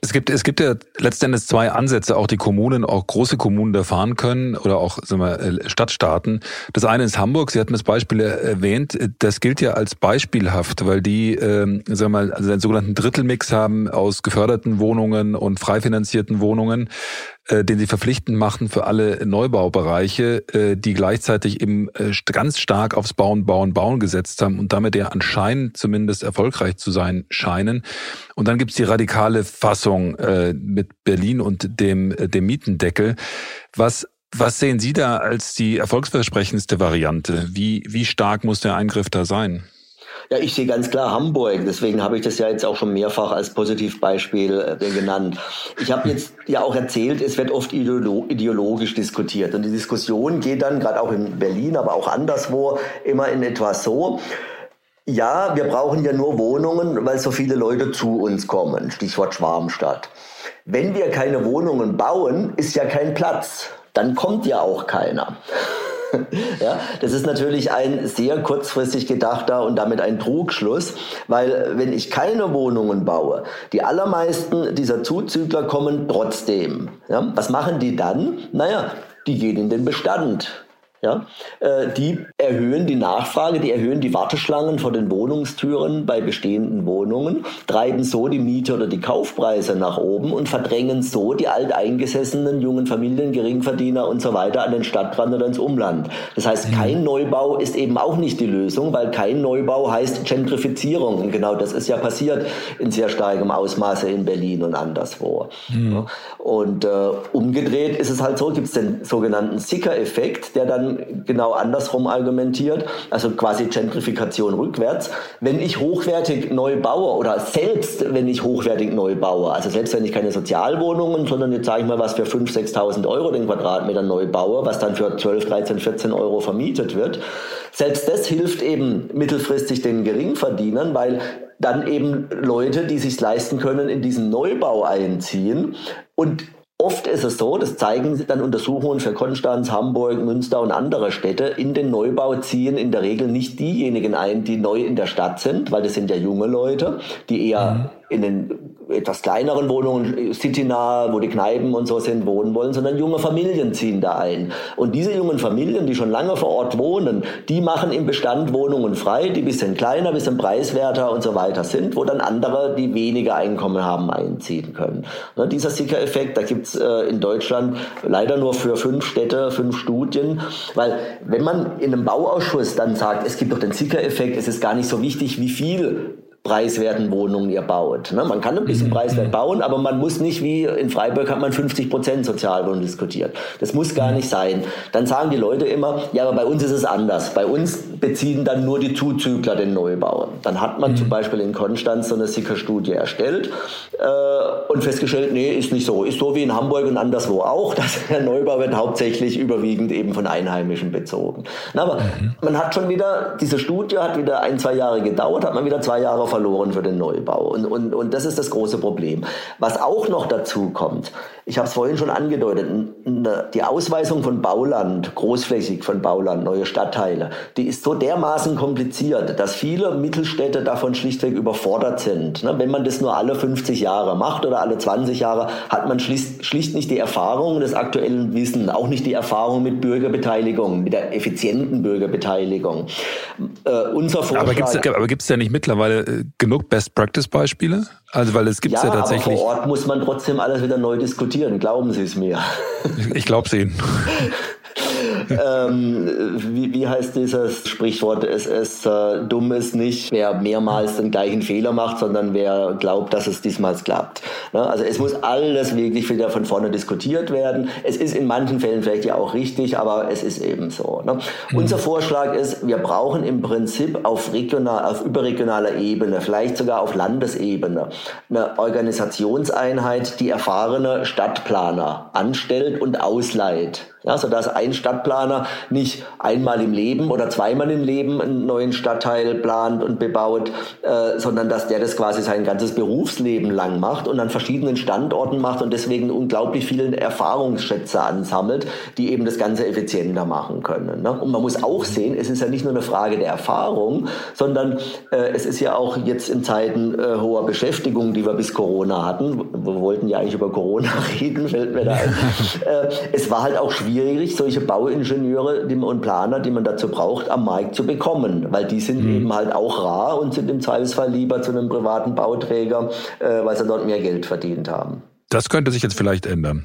Es gibt, es gibt ja letztendlich zwei Ansätze, auch die Kommunen, auch große Kommunen da fahren können oder auch sagen wir, äh, Stadtstaaten. Das eine ist Hamburg, Sie hatten das Beispiel erwähnt, das gilt ja als beispielhaft, weil die ähm, sagen wir mal, also einen sogenannten Drittelmix haben aus geförderten Wohnungen und frei finanzierten Wohnungen äh, den sie verpflichtend machen für alle Neubaubereiche, äh, die gleichzeitig eben äh, ganz stark aufs Bauen, Bauen, Bauen gesetzt haben und damit ja anscheinend zumindest erfolgreich zu sein scheinen. Und dann gibt's die radikale Fassung äh, mit Berlin und dem, äh, dem Mietendeckel. Was was sehen Sie da als die erfolgsversprechendste Variante? Wie, wie stark muss der Eingriff da sein? Ja, ich sehe ganz klar Hamburg. Deswegen habe ich das ja jetzt auch schon mehrfach als Positivbeispiel äh, genannt. Ich habe jetzt ja auch erzählt, es wird oft ideologisch diskutiert. Und die Diskussion geht dann, gerade auch in Berlin, aber auch anderswo, immer in etwas so. Ja, wir brauchen ja nur Wohnungen, weil so viele Leute zu uns kommen. Stichwort Schwarmstadt. wenn wir keine Wohnungen bauen, ist ja kein Platz. Dann kommt ja auch keiner. [LAUGHS] ja, das ist natürlich ein sehr kurzfristig gedachter und damit ein Trugschluss, weil wenn ich keine Wohnungen baue, die allermeisten dieser Zuzügler kommen trotzdem. Ja, was machen die dann? Naja, die gehen in den Bestand. Ja, äh, die erhöhen die Nachfrage, die erhöhen die Warteschlangen vor den Wohnungstüren bei bestehenden Wohnungen, treiben so die Miete oder die Kaufpreise nach oben und verdrängen so die alteingesessenen jungen Familien, Geringverdiener und so weiter an den Stadtrand oder ins Umland. Das heißt, mhm. kein Neubau ist eben auch nicht die Lösung, weil kein Neubau heißt Gentrifizierung. Und genau das ist ja passiert in sehr starkem Ausmaße in Berlin und anderswo. Mhm. Und äh, umgedreht ist es halt so, gibt es den sogenannten Sicker-Effekt, der dann genau andersrum argumentiert, also quasi Gentrifikation rückwärts. Wenn ich hochwertig neu baue oder selbst wenn ich hochwertig neu baue, also selbst wenn ich keine Sozialwohnungen, sondern jetzt sage ich mal was für 5.000, 6.000 Euro den Quadratmeter neu baue, was dann für 12, 13, 14 Euro vermietet wird, selbst das hilft eben mittelfristig den Geringverdienern, weil dann eben Leute, die sich leisten können, in diesen Neubau einziehen und Oft ist es so, das zeigen dann Untersuchungen für Konstanz, Hamburg, Münster und andere Städte, in den Neubau ziehen in der Regel nicht diejenigen ein, die neu in der Stadt sind, weil das sind ja junge Leute, die eher mhm in den etwas kleineren Wohnungen, citynah, wo die Kneipen und so sind, wohnen wollen, sondern junge Familien ziehen da ein. Und diese jungen Familien, die schon lange vor Ort wohnen, die machen im Bestand Wohnungen frei, die bisschen kleiner, bisschen preiswerter und so weiter sind, wo dann andere, die weniger Einkommen haben, einziehen können. Ne, dieser Sicker-Effekt, da gibt's äh, in Deutschland leider nur für fünf Städte, fünf Studien, weil wenn man in einem Bauausschuss dann sagt, es gibt doch den Sicker-Effekt, es ist gar nicht so wichtig, wie viel preiswerten Wohnungen ihr baut. Ne? Man kann ein bisschen mhm. preiswert bauen, aber man muss nicht wie in Freiburg hat man 50 Prozent Sozialwohnungen diskutiert. Das muss gar nicht sein. Dann sagen die Leute immer, ja, aber bei uns ist es anders. Bei uns beziehen dann nur die Zuzügler den Neubau. Dann hat man mhm. zum Beispiel in Konstanz so eine Sicker-Studie erstellt äh, und festgestellt, nee, ist nicht so. Ist so wie in Hamburg und anderswo auch. [LAUGHS] Dass der Neubau wird hauptsächlich überwiegend eben von Einheimischen bezogen. Na, aber mhm. man hat schon wieder, diese Studie hat wieder ein, zwei Jahre gedauert, hat man wieder zwei Jahre verloren für den Neubau. Und, und, und das ist das große Problem. Was auch noch dazu kommt, ich habe es vorhin schon angedeutet, die Ausweisung von Bauland, großflächig von Bauland, neue Stadtteile, die ist so dermaßen kompliziert, dass viele Mittelstädte davon schlichtweg überfordert sind. Ne, wenn man das nur alle 50 Jahre macht oder alle 20 Jahre, hat man schlicht, schlicht nicht die Erfahrung des aktuellen Wissen, auch nicht die Erfahrung mit Bürgerbeteiligung, mit der effizienten Bürgerbeteiligung. Äh, unser Vorschlag, aber gibt es ja nicht mittlerweile äh, genug Best-Practice-Beispiele? Also, weil es gibt ja, ja tatsächlich. Aber vor Ort muss man trotzdem alles wieder neu diskutieren. Glauben Sie es mir. Ich glaube es Ihnen. [LAUGHS] ähm, wie, wie heißt dieses Sprichwort? Es ist äh, dumm ist nicht, wer mehrmals den gleichen Fehler macht, sondern wer glaubt, dass es diesmal klappt. Ne? Also es muss alles wirklich wieder von vorne diskutiert werden. Es ist in manchen Fällen vielleicht ja auch richtig, aber es ist eben so. Ne? Mhm. Unser Vorschlag ist, wir brauchen im Prinzip auf regional, auf überregionaler Ebene, vielleicht sogar auf Landesebene, eine Organisationseinheit, die erfahrene Stadtplaner anstellt und ausleiht. Ja, sodass ein Stadtplaner nicht einmal im Leben oder zweimal im Leben einen neuen Stadtteil plant und bebaut, äh, sondern dass der das quasi sein ganzes Berufsleben lang macht und an verschiedenen Standorten macht und deswegen unglaublich viele Erfahrungsschätze ansammelt, die eben das Ganze effizienter machen können. Ne? Und man muss auch sehen, es ist ja nicht nur eine Frage der Erfahrung, sondern äh, es ist ja auch jetzt in Zeiten äh, hoher Beschäftigung, die wir bis Corona hatten, wir wollten ja eigentlich über Corona [LAUGHS] reden, fällt mir da ein, [LAUGHS] äh, es war halt auch schwierig, schwierig, solche Bauingenieure und Planer, die man dazu braucht, am Markt zu bekommen, weil die sind mhm. eben halt auch rar und sind im Zweifelsfall lieber zu einem privaten Bauträger, äh, weil sie dort mehr Geld verdient haben. Das könnte sich jetzt vielleicht ändern.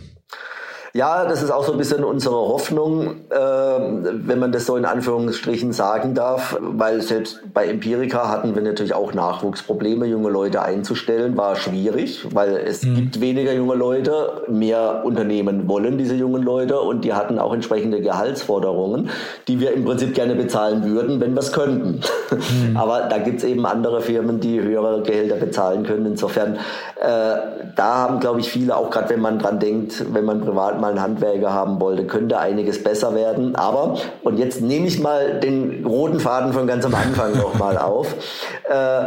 Ja, das ist auch so ein bisschen unsere Hoffnung, äh, wenn man das so in Anführungsstrichen sagen darf, weil selbst bei Empirica hatten wir natürlich auch Nachwuchsprobleme, junge Leute einzustellen, war schwierig, weil es mhm. gibt weniger junge Leute, mehr Unternehmen wollen diese jungen Leute und die hatten auch entsprechende Gehaltsforderungen, die wir im Prinzip gerne bezahlen würden, wenn wir es könnten. Mhm. [LAUGHS] Aber da gibt's eben andere Firmen, die höhere Gehälter bezahlen können. Insofern, äh, da haben, glaube ich, viele, auch gerade wenn man dran denkt, wenn man privat mal einen Handwerker haben wollte, könnte einiges besser werden. Aber, und jetzt nehme ich mal den roten Faden von ganz am Anfang nochmal auf. Äh,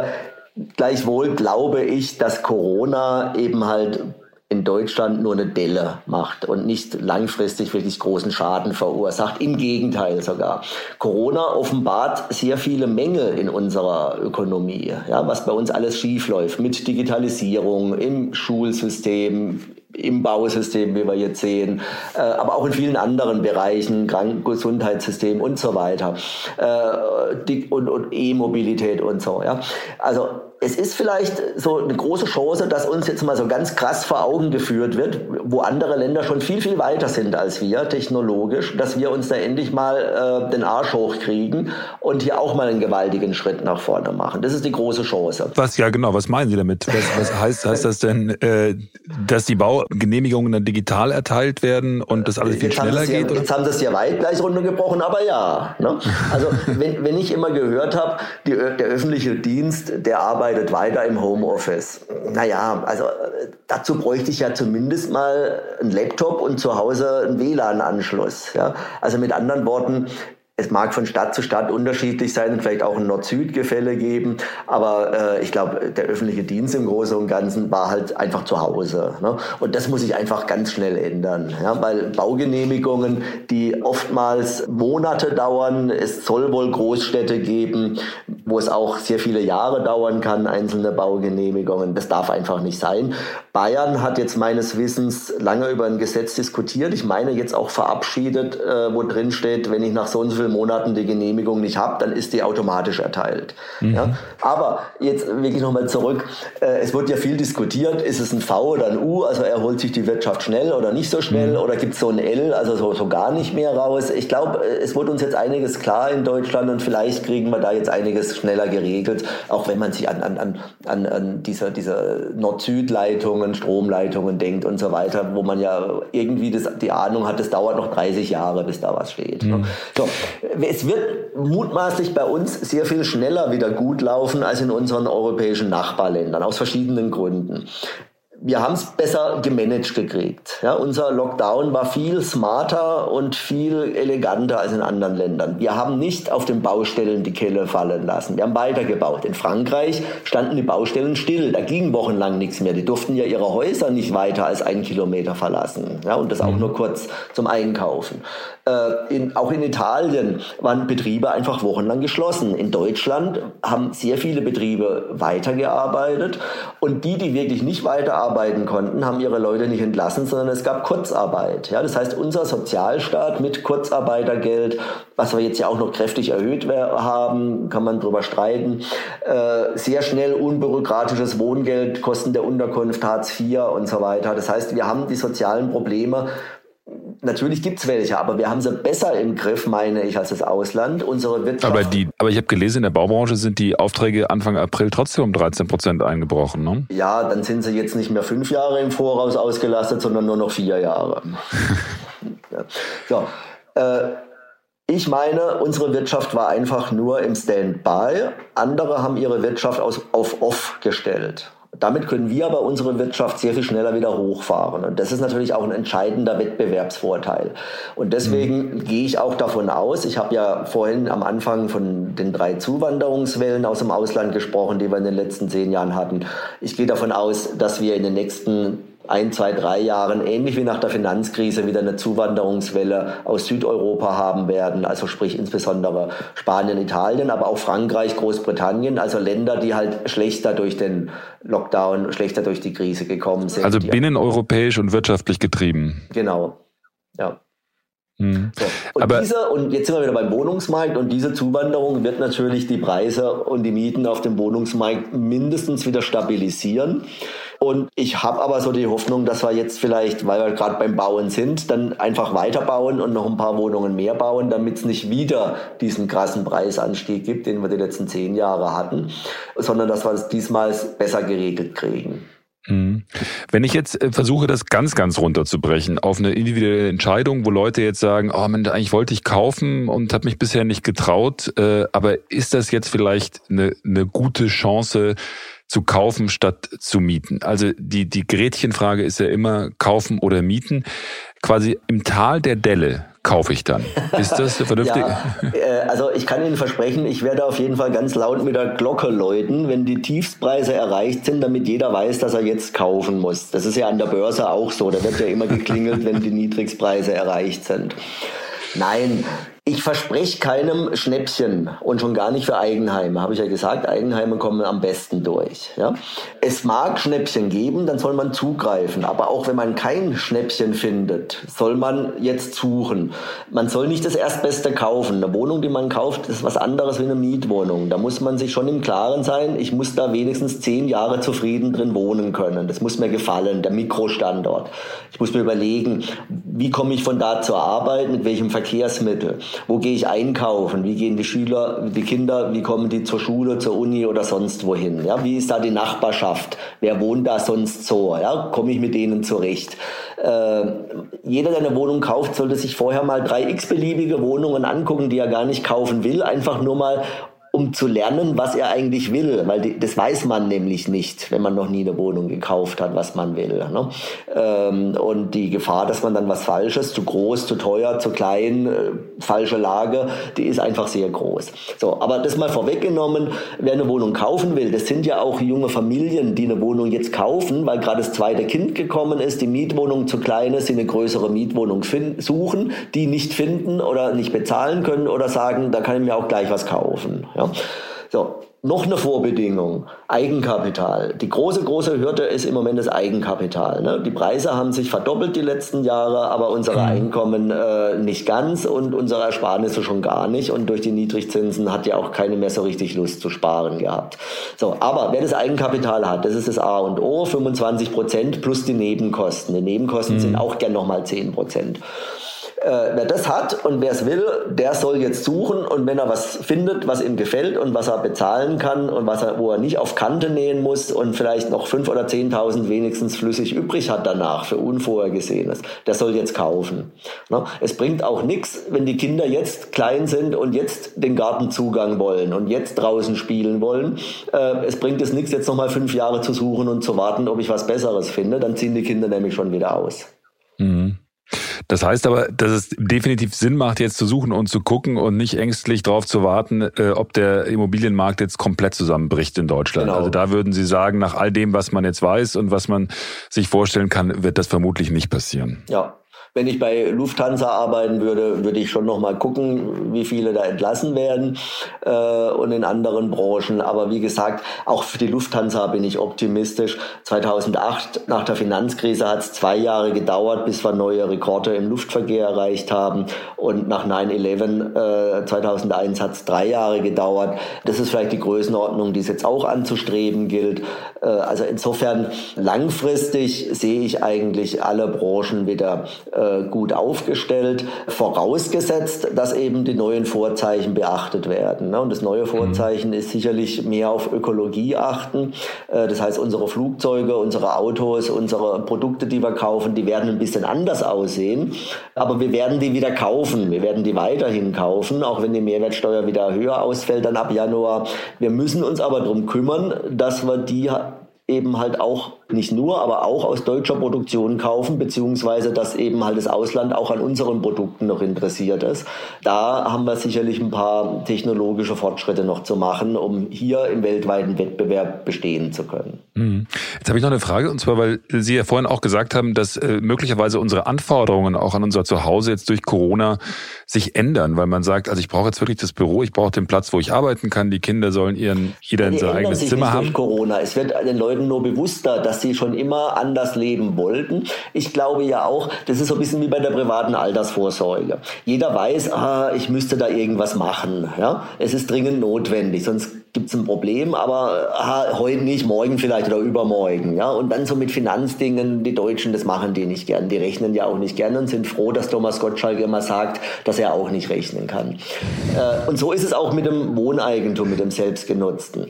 gleichwohl glaube ich, dass Corona eben halt in Deutschland nur eine Delle macht und nicht langfristig wirklich großen Schaden verursacht. Im Gegenteil sogar. Corona offenbart sehr viele Mängel in unserer Ökonomie, ja, was bei uns alles schiefläuft mit Digitalisierung im Schulsystem, im Bausystem, wie wir jetzt sehen, äh, aber auch in vielen anderen Bereichen, Krankengesundheitssystem und so weiter, äh, und, und E-Mobilität und so. Ja. Also es ist vielleicht so eine große Chance, dass uns jetzt mal so ganz krass vor Augen geführt wird, wo andere Länder schon viel, viel weiter sind als wir technologisch, dass wir uns da endlich mal äh, den Arsch hochkriegen und hier auch mal einen gewaltigen Schritt nach vorne machen. Das ist die große Chance. Was, ja genau, was meinen Sie damit? Was, was heißt, heißt das denn, äh, dass die Baugenehmigungen dann digital erteilt werden und das alles viel jetzt schneller geht? Ja, jetzt haben Sie es ja weit gleich runtergebrochen, aber ja. Ne? Also wenn, wenn ich immer gehört habe, der öffentliche Dienst, der arbeitet arbeitet weiter im Homeoffice. Naja, also dazu bräuchte ich ja zumindest mal einen Laptop und zu Hause einen WLAN-Anschluss. Ja? Also mit anderen Worten, es mag von Stadt zu Stadt unterschiedlich sein und vielleicht auch ein Nord-Süd-Gefälle geben, aber äh, ich glaube, der öffentliche Dienst im Großen und Ganzen war halt einfach zu Hause. Ne? Und das muss sich einfach ganz schnell ändern, ja? weil Baugenehmigungen, die oftmals Monate dauern, es soll wohl Großstädte geben, wo es auch sehr viele Jahre dauern kann, einzelne Baugenehmigungen. Das darf einfach nicht sein. Bayern hat jetzt meines Wissens lange über ein Gesetz diskutiert. Ich meine jetzt auch verabschiedet, äh, wo drin steht, wenn ich nach so und so Monaten die Genehmigung nicht habe, dann ist die automatisch erteilt. Mhm. Ja? Aber jetzt wirklich nochmal zurück. Äh, es wird ja viel diskutiert, ist es ein V oder ein U, also erholt sich die Wirtschaft schnell oder nicht so schnell mhm. oder gibt es so ein L, also so, so gar nicht mehr raus. Ich glaube, äh, es wird uns jetzt einiges klar in Deutschland und vielleicht kriegen wir da jetzt einiges schneller geregelt, auch wenn man sich an, an, an, an diese, diese Nord-Süd-Leitungen, Stromleitungen denkt und so weiter, wo man ja irgendwie das, die Ahnung hat, es dauert noch 30 Jahre, bis da was steht. Ne? Mhm. So, es wird mutmaßlich bei uns sehr viel schneller wieder gut laufen als in unseren europäischen Nachbarländern, aus verschiedenen Gründen wir haben es besser gemanagt gekriegt. Ja, unser Lockdown war viel smarter und viel eleganter als in anderen Ländern. Wir haben nicht auf den Baustellen die Kelle fallen lassen. Wir haben weitergebaut. In Frankreich standen die Baustellen still. Da ging wochenlang nichts mehr. Die durften ja ihre Häuser nicht weiter als einen Kilometer verlassen. Ja, und das auch mhm. nur kurz zum Einkaufen. Äh, in, auch in Italien waren Betriebe einfach wochenlang geschlossen. In Deutschland haben sehr viele Betriebe weitergearbeitet und die, die wirklich nicht weiterarbeiten konnten, haben ihre Leute nicht entlassen, sondern es gab Kurzarbeit. Ja, das heißt, unser Sozialstaat mit Kurzarbeitergeld, was wir jetzt ja auch noch kräftig erhöht haben, kann man drüber streiten, äh, sehr schnell unbürokratisches Wohngeld, Kosten der Unterkunft, Hartz IV und so weiter. Das heißt, wir haben die sozialen Probleme Natürlich gibt es welche, aber wir haben sie besser im Griff, meine ich, als das Ausland. Unsere Wirtschaft. Aber, die, aber ich habe gelesen, in der Baubranche sind die Aufträge Anfang April trotzdem um 13 Prozent eingebrochen. Ne? Ja, dann sind sie jetzt nicht mehr fünf Jahre im Voraus ausgelastet, sondern nur noch vier Jahre. [LAUGHS] ja. So. Äh, ich meine, unsere Wirtschaft war einfach nur im Standby. Andere haben ihre Wirtschaft aus, auf Off gestellt. Damit können wir aber unsere Wirtschaft sehr viel schneller wieder hochfahren. Und das ist natürlich auch ein entscheidender Wettbewerbsvorteil. Und deswegen mhm. gehe ich auch davon aus, ich habe ja vorhin am Anfang von den drei Zuwanderungswellen aus dem Ausland gesprochen, die wir in den letzten zehn Jahren hatten. Ich gehe davon aus, dass wir in den nächsten ein, zwei, drei Jahren, ähnlich wie nach der Finanzkrise, wieder eine Zuwanderungswelle aus Südeuropa haben werden, also sprich insbesondere Spanien, Italien, aber auch Frankreich, Großbritannien, also Länder, die halt schlechter durch den Lockdown, schlechter durch die Krise gekommen sind. Also binneneuropäisch und wirtschaftlich getrieben. Genau, ja. Hm. So. Und, Aber diese, und jetzt sind wir wieder beim Wohnungsmarkt und diese Zuwanderung wird natürlich die Preise und die Mieten auf dem Wohnungsmarkt mindestens wieder stabilisieren. Und ich habe aber so die Hoffnung, dass wir jetzt vielleicht, weil wir gerade beim Bauen sind, dann einfach weiterbauen und noch ein paar Wohnungen mehr bauen, damit es nicht wieder diesen krassen Preisanstieg gibt, den wir die letzten zehn Jahre hatten, sondern dass wir es diesmal besser geregelt kriegen. Mhm. Wenn ich jetzt äh, versuche, das ganz, ganz runterzubrechen auf eine individuelle Entscheidung, wo Leute jetzt sagen, oh Mensch, eigentlich wollte ich kaufen und habe mich bisher nicht getraut, äh, aber ist das jetzt vielleicht eine, eine gute Chance zu kaufen statt zu mieten? Also die, die Gretchenfrage ist ja immer kaufen oder mieten. Quasi im Tal der Delle kaufe ich dann? Ist das [LAUGHS] vernünftig? ja, äh, also ich kann Ihnen versprechen, ich werde auf jeden Fall ganz laut mit der Glocke läuten, wenn die Tiefstpreise erreicht sind, damit jeder weiß, dass er jetzt kaufen muss. Das ist ja an der Börse auch so. Da wird ja immer geklingelt, wenn die Niedrigstpreise erreicht sind. Nein, ich verspreche keinem Schnäppchen und schon gar nicht für Eigenheime. Habe ich ja gesagt, Eigenheime kommen am besten durch. Ja? Es mag Schnäppchen geben, dann soll man zugreifen. Aber auch wenn man kein Schnäppchen findet, soll man jetzt suchen. Man soll nicht das Erstbeste kaufen. Eine Wohnung, die man kauft, ist was anderes wie eine Mietwohnung. Da muss man sich schon im Klaren sein, ich muss da wenigstens zehn Jahre zufrieden drin wohnen können. Das muss mir gefallen, der Mikrostandort. Ich muss mir überlegen, wie komme ich von da zur Arbeit, mit welchem Verkehrsmittel. Wo gehe ich einkaufen? Wie gehen die Schüler, die Kinder, wie kommen die zur Schule, zur Uni oder sonst wohin? Ja, wie ist da die Nachbarschaft? Wer wohnt da sonst so? Ja, komme ich mit denen zurecht? Äh, jeder, der eine Wohnung kauft, sollte sich vorher mal drei x-beliebige Wohnungen angucken, die er gar nicht kaufen will, einfach nur mal um zu lernen, was er eigentlich will, weil die, das weiß man nämlich nicht, wenn man noch nie eine Wohnung gekauft hat, was man will. Ne? Ähm, und die Gefahr, dass man dann was Falsches, zu groß, zu teuer, zu klein, äh, falsche Lage, die ist einfach sehr groß. So, aber das mal vorweggenommen, wer eine Wohnung kaufen will, das sind ja auch junge Familien, die eine Wohnung jetzt kaufen, weil gerade das zweite Kind gekommen ist, die Mietwohnung zu klein ist, sie eine größere Mietwohnung suchen, die nicht finden oder nicht bezahlen können oder sagen, da kann ich mir auch gleich was kaufen. Ja? So, noch eine Vorbedingung, Eigenkapital. Die große, große Hürde ist im Moment das Eigenkapital. Ne? Die Preise haben sich verdoppelt die letzten Jahre, aber unsere mhm. Einkommen äh, nicht ganz und unsere Ersparnisse schon gar nicht. Und durch die Niedrigzinsen hat ja auch keine mehr so richtig Lust zu sparen gehabt. So, aber wer das Eigenkapital hat, das ist das A und O, 25 Prozent plus die Nebenkosten. Die Nebenkosten mhm. sind auch gern nochmal 10 Prozent. Äh, wer das hat und wer es will, der soll jetzt suchen und wenn er was findet, was ihm gefällt und was er bezahlen kann und was er, wo er nicht auf Kante nähen muss und vielleicht noch fünf oder zehntausend wenigstens flüssig übrig hat danach für Unvorhergesehenes, der soll jetzt kaufen. Ne? Es bringt auch nichts, wenn die Kinder jetzt klein sind und jetzt den Gartenzugang wollen und jetzt draußen spielen wollen. Äh, es bringt es nichts, jetzt nochmal fünf Jahre zu suchen und zu warten, ob ich was Besseres finde. Dann ziehen die Kinder nämlich schon wieder aus. Mhm. Das heißt aber, dass es definitiv Sinn macht, jetzt zu suchen und zu gucken und nicht ängstlich darauf zu warten, äh, ob der Immobilienmarkt jetzt komplett zusammenbricht in Deutschland. Genau. Also da würden Sie sagen, nach all dem, was man jetzt weiß und was man sich vorstellen kann, wird das vermutlich nicht passieren. Ja, wenn ich bei Lufthansa arbeiten würde, würde ich schon noch mal gucken, wie viele da entlassen werden äh, und in anderen Branchen. Aber wie gesagt, auch für die Lufthansa bin ich optimistisch. 2008 nach der Finanzkrise hat es zwei Jahre gedauert, bis wir neue Rekorde im Luftverkehr erreicht haben. Und nach 9/11 äh, 2001 hat es drei Jahre gedauert. Das ist vielleicht die Größenordnung, die es jetzt auch anzustreben gilt. Äh, also insofern langfristig sehe ich eigentlich alle Branchen wieder äh, äh, gut aufgestellt, vorausgesetzt, dass eben die neuen Vorzeichen beachtet werden. Ne? Und das neue Vorzeichen ist sicherlich mehr auf Ökologie achten. Äh, das heißt, unsere Flugzeuge, unsere Autos, unsere Produkte, die wir kaufen, die werden ein bisschen anders aussehen. Aber wir werden die wieder kaufen. Wir werden die weiterhin kaufen, auch wenn die Mehrwertsteuer wieder höher ausfällt dann ab Januar. Wir müssen uns aber darum kümmern, dass wir die eben halt auch nicht nur, aber auch aus deutscher Produktion kaufen, beziehungsweise dass eben halt das Ausland auch an unseren Produkten noch interessiert ist. Da haben wir sicherlich ein paar technologische Fortschritte noch zu machen, um hier im weltweiten Wettbewerb bestehen zu können. Mhm. Jetzt habe ich noch eine Frage, und zwar, weil Sie ja vorhin auch gesagt haben, dass äh, möglicherweise unsere Anforderungen auch an unser Zuhause jetzt durch Corona sich ändern, weil man sagt, also ich brauche jetzt wirklich das Büro, ich brauche den Platz, wo ich arbeiten kann, die Kinder sollen ihren, jeder in sein eigenes Zimmer haben. Corona. Es wird den Leuten nur bewusster, dass dass sie schon immer anders leben wollten. Ich glaube ja auch, das ist so ein bisschen wie bei der privaten Altersvorsorge. Jeder weiß, ah, ich müsste da irgendwas machen. Ja? Es ist dringend notwendig, sonst gibt es ein Problem, aber ah, heute nicht, morgen vielleicht oder übermorgen. Ja? Und dann so mit Finanzdingen, die Deutschen, das machen die nicht gern. Die rechnen ja auch nicht gern und sind froh, dass Thomas Gottschalk immer sagt, dass er auch nicht rechnen kann. Äh, und so ist es auch mit dem Wohneigentum, mit dem Selbstgenutzten.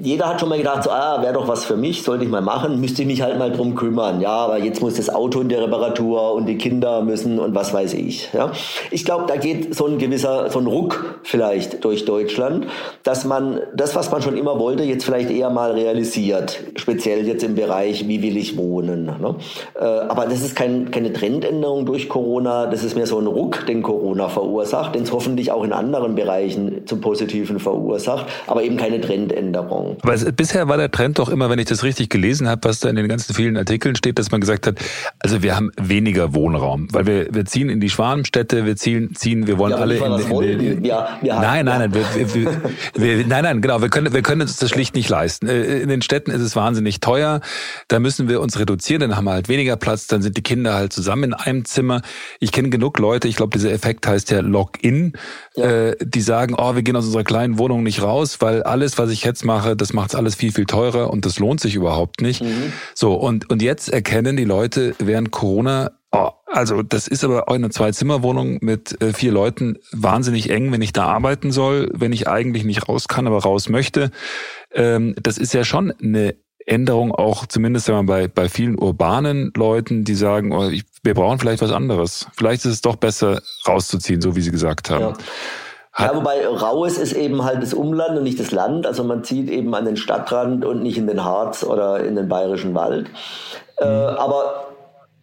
Jeder hat schon mal gedacht, so, ah, wäre doch was für mich, sollte ich mal machen, müsste ich mich halt mal drum kümmern. Ja, aber jetzt muss das Auto in der Reparatur und die Kinder müssen und was weiß ich. Ja? Ich glaube, da geht so ein gewisser, so ein Ruck vielleicht durch Deutschland, dass man das, was man schon immer wollte, jetzt vielleicht eher mal realisiert. Speziell jetzt im Bereich, wie will ich wohnen. Ne? Äh, aber das ist kein, keine Trendänderung durch Corona. Das ist mehr so ein Ruck, den Corona verursacht, den es hoffentlich auch in anderen Bereichen zum Positiven verursacht, aber eben keine Trendänderung. Aber es, bisher war der Trend doch immer, wenn ich das richtig gelesen habe, was da in den ganzen vielen Artikeln steht, dass man gesagt hat, also wir haben weniger Wohnraum, weil wir, wir ziehen in die Schwarmstädte, wir ziehen, ziehen wir wollen ja, alle in, in, in, in ja, ja, nein, nein, nein, wir, wir, wir, nein, nein, genau, wir können, wir können uns das schlicht nicht leisten. Äh, in den Städten ist es wahnsinnig teuer, da müssen wir uns reduzieren, dann haben wir halt weniger Platz, dann sind die Kinder halt zusammen in einem Zimmer. Ich kenne genug Leute, ich glaube, dieser Effekt heißt ja Login, ja. äh, die sagen, oh, wir gehen aus unserer kleinen Wohnung nicht raus, weil alles, was ich jetzt mache, das macht alles viel, viel teurer und das lohnt sich überhaupt nicht. Mhm. So, und, und jetzt erkennen die Leute während Corona, oh, also das ist aber auch eine Zwei-Zimmer-Wohnung mit äh, vier Leuten wahnsinnig eng, wenn ich da arbeiten soll, wenn ich eigentlich nicht raus kann, aber raus möchte. Ähm, das ist ja schon eine Änderung auch, zumindest wenn man bei, bei vielen urbanen Leuten, die sagen, oh, ich, wir brauchen vielleicht was anderes. Vielleicht ist es doch besser rauszuziehen, so wie Sie gesagt haben. Ja. Ja, wobei Raues ist eben halt das Umland und nicht das Land. Also man zieht eben an den Stadtrand und nicht in den Harz oder in den bayerischen Wald. Äh, mhm. Äh, aber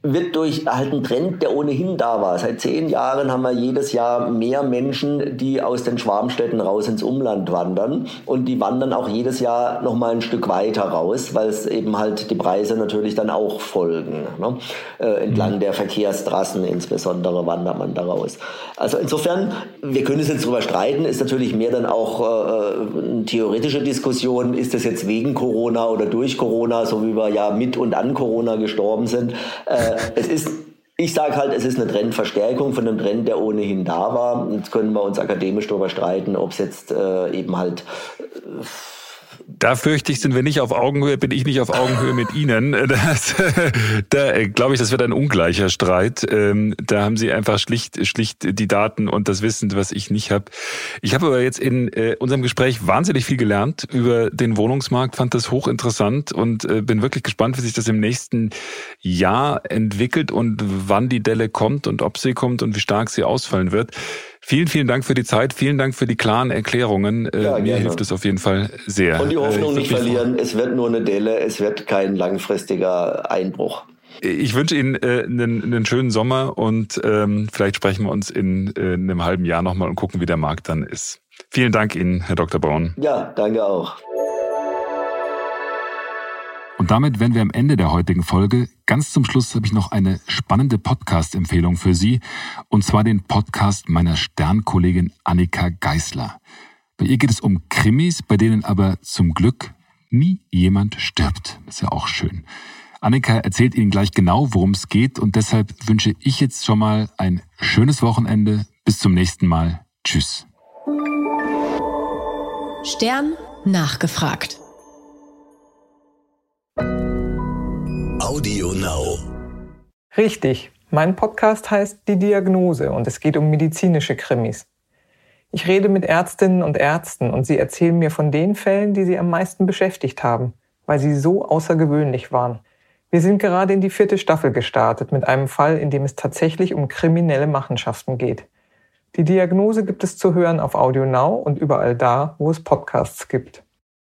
wird durch halt ein Trend, der ohnehin da war. Seit zehn Jahren haben wir jedes Jahr mehr Menschen, die aus den Schwarmstädten raus ins Umland wandern. Und die wandern auch jedes Jahr noch mal ein Stück weiter raus, weil es eben halt die Preise natürlich dann auch folgen. Ne? Äh, entlang mhm. der Verkehrstrassen insbesondere wandert man da raus. Also insofern, wir können es jetzt drüber streiten, ist natürlich mehr dann auch äh, eine theoretische Diskussion, ist das jetzt wegen Corona oder durch Corona, so wie wir ja mit und an Corona gestorben sind. Äh, [LAUGHS] es ist ich sage halt, es ist eine Trendverstärkung von einem Trend, der ohnehin da war. Jetzt können wir uns akademisch darüber streiten, ob es jetzt äh, eben halt äh, da fürchte ich, sind wir nicht auf Augenhöhe, bin ich nicht auf Augenhöhe mit Ihnen. Das, [LAUGHS] da äh, glaube ich, das wird ein ungleicher Streit. Ähm, da haben Sie einfach schlicht, schlicht die Daten und das Wissen, was ich nicht habe. Ich habe aber jetzt in äh, unserem Gespräch wahnsinnig viel gelernt über den Wohnungsmarkt, fand das hochinteressant und äh, bin wirklich gespannt, wie sich das im nächsten Jahr entwickelt und wann die Delle kommt und ob sie kommt und wie stark sie ausfallen wird. Vielen, vielen Dank für die Zeit. Vielen Dank für die klaren Erklärungen. Äh, ja, Mir gerne. hilft es auf jeden Fall sehr. Und die Hoffnung äh, nicht verlieren. Es wird nur eine Delle. Es wird kein langfristiger Einbruch. Ich wünsche Ihnen äh, einen, einen, schönen Sommer und ähm, vielleicht sprechen wir uns in, äh, in einem halben Jahr nochmal und gucken, wie der Markt dann ist. Vielen Dank Ihnen, Herr Dr. Braun. Ja, danke auch. Und damit wären wir am Ende der heutigen Folge. Ganz zum Schluss habe ich noch eine spannende Podcast-Empfehlung für Sie, und zwar den Podcast meiner Sternkollegin Annika Geisler. Bei ihr geht es um Krimis, bei denen aber zum Glück nie jemand stirbt. Das ist ja auch schön. Annika erzählt Ihnen gleich genau, worum es geht, und deshalb wünsche ich jetzt schon mal ein schönes Wochenende. Bis zum nächsten Mal. Tschüss. Stern nachgefragt. Audio Now. Richtig, mein Podcast heißt Die Diagnose und es geht um medizinische Krimis. Ich rede mit Ärztinnen und Ärzten und sie erzählen mir von den Fällen, die sie am meisten beschäftigt haben, weil sie so außergewöhnlich waren. Wir sind gerade in die vierte Staffel gestartet mit einem Fall, in dem es tatsächlich um kriminelle Machenschaften geht. Die Diagnose gibt es zu hören auf Audio Now und überall da, wo es Podcasts gibt.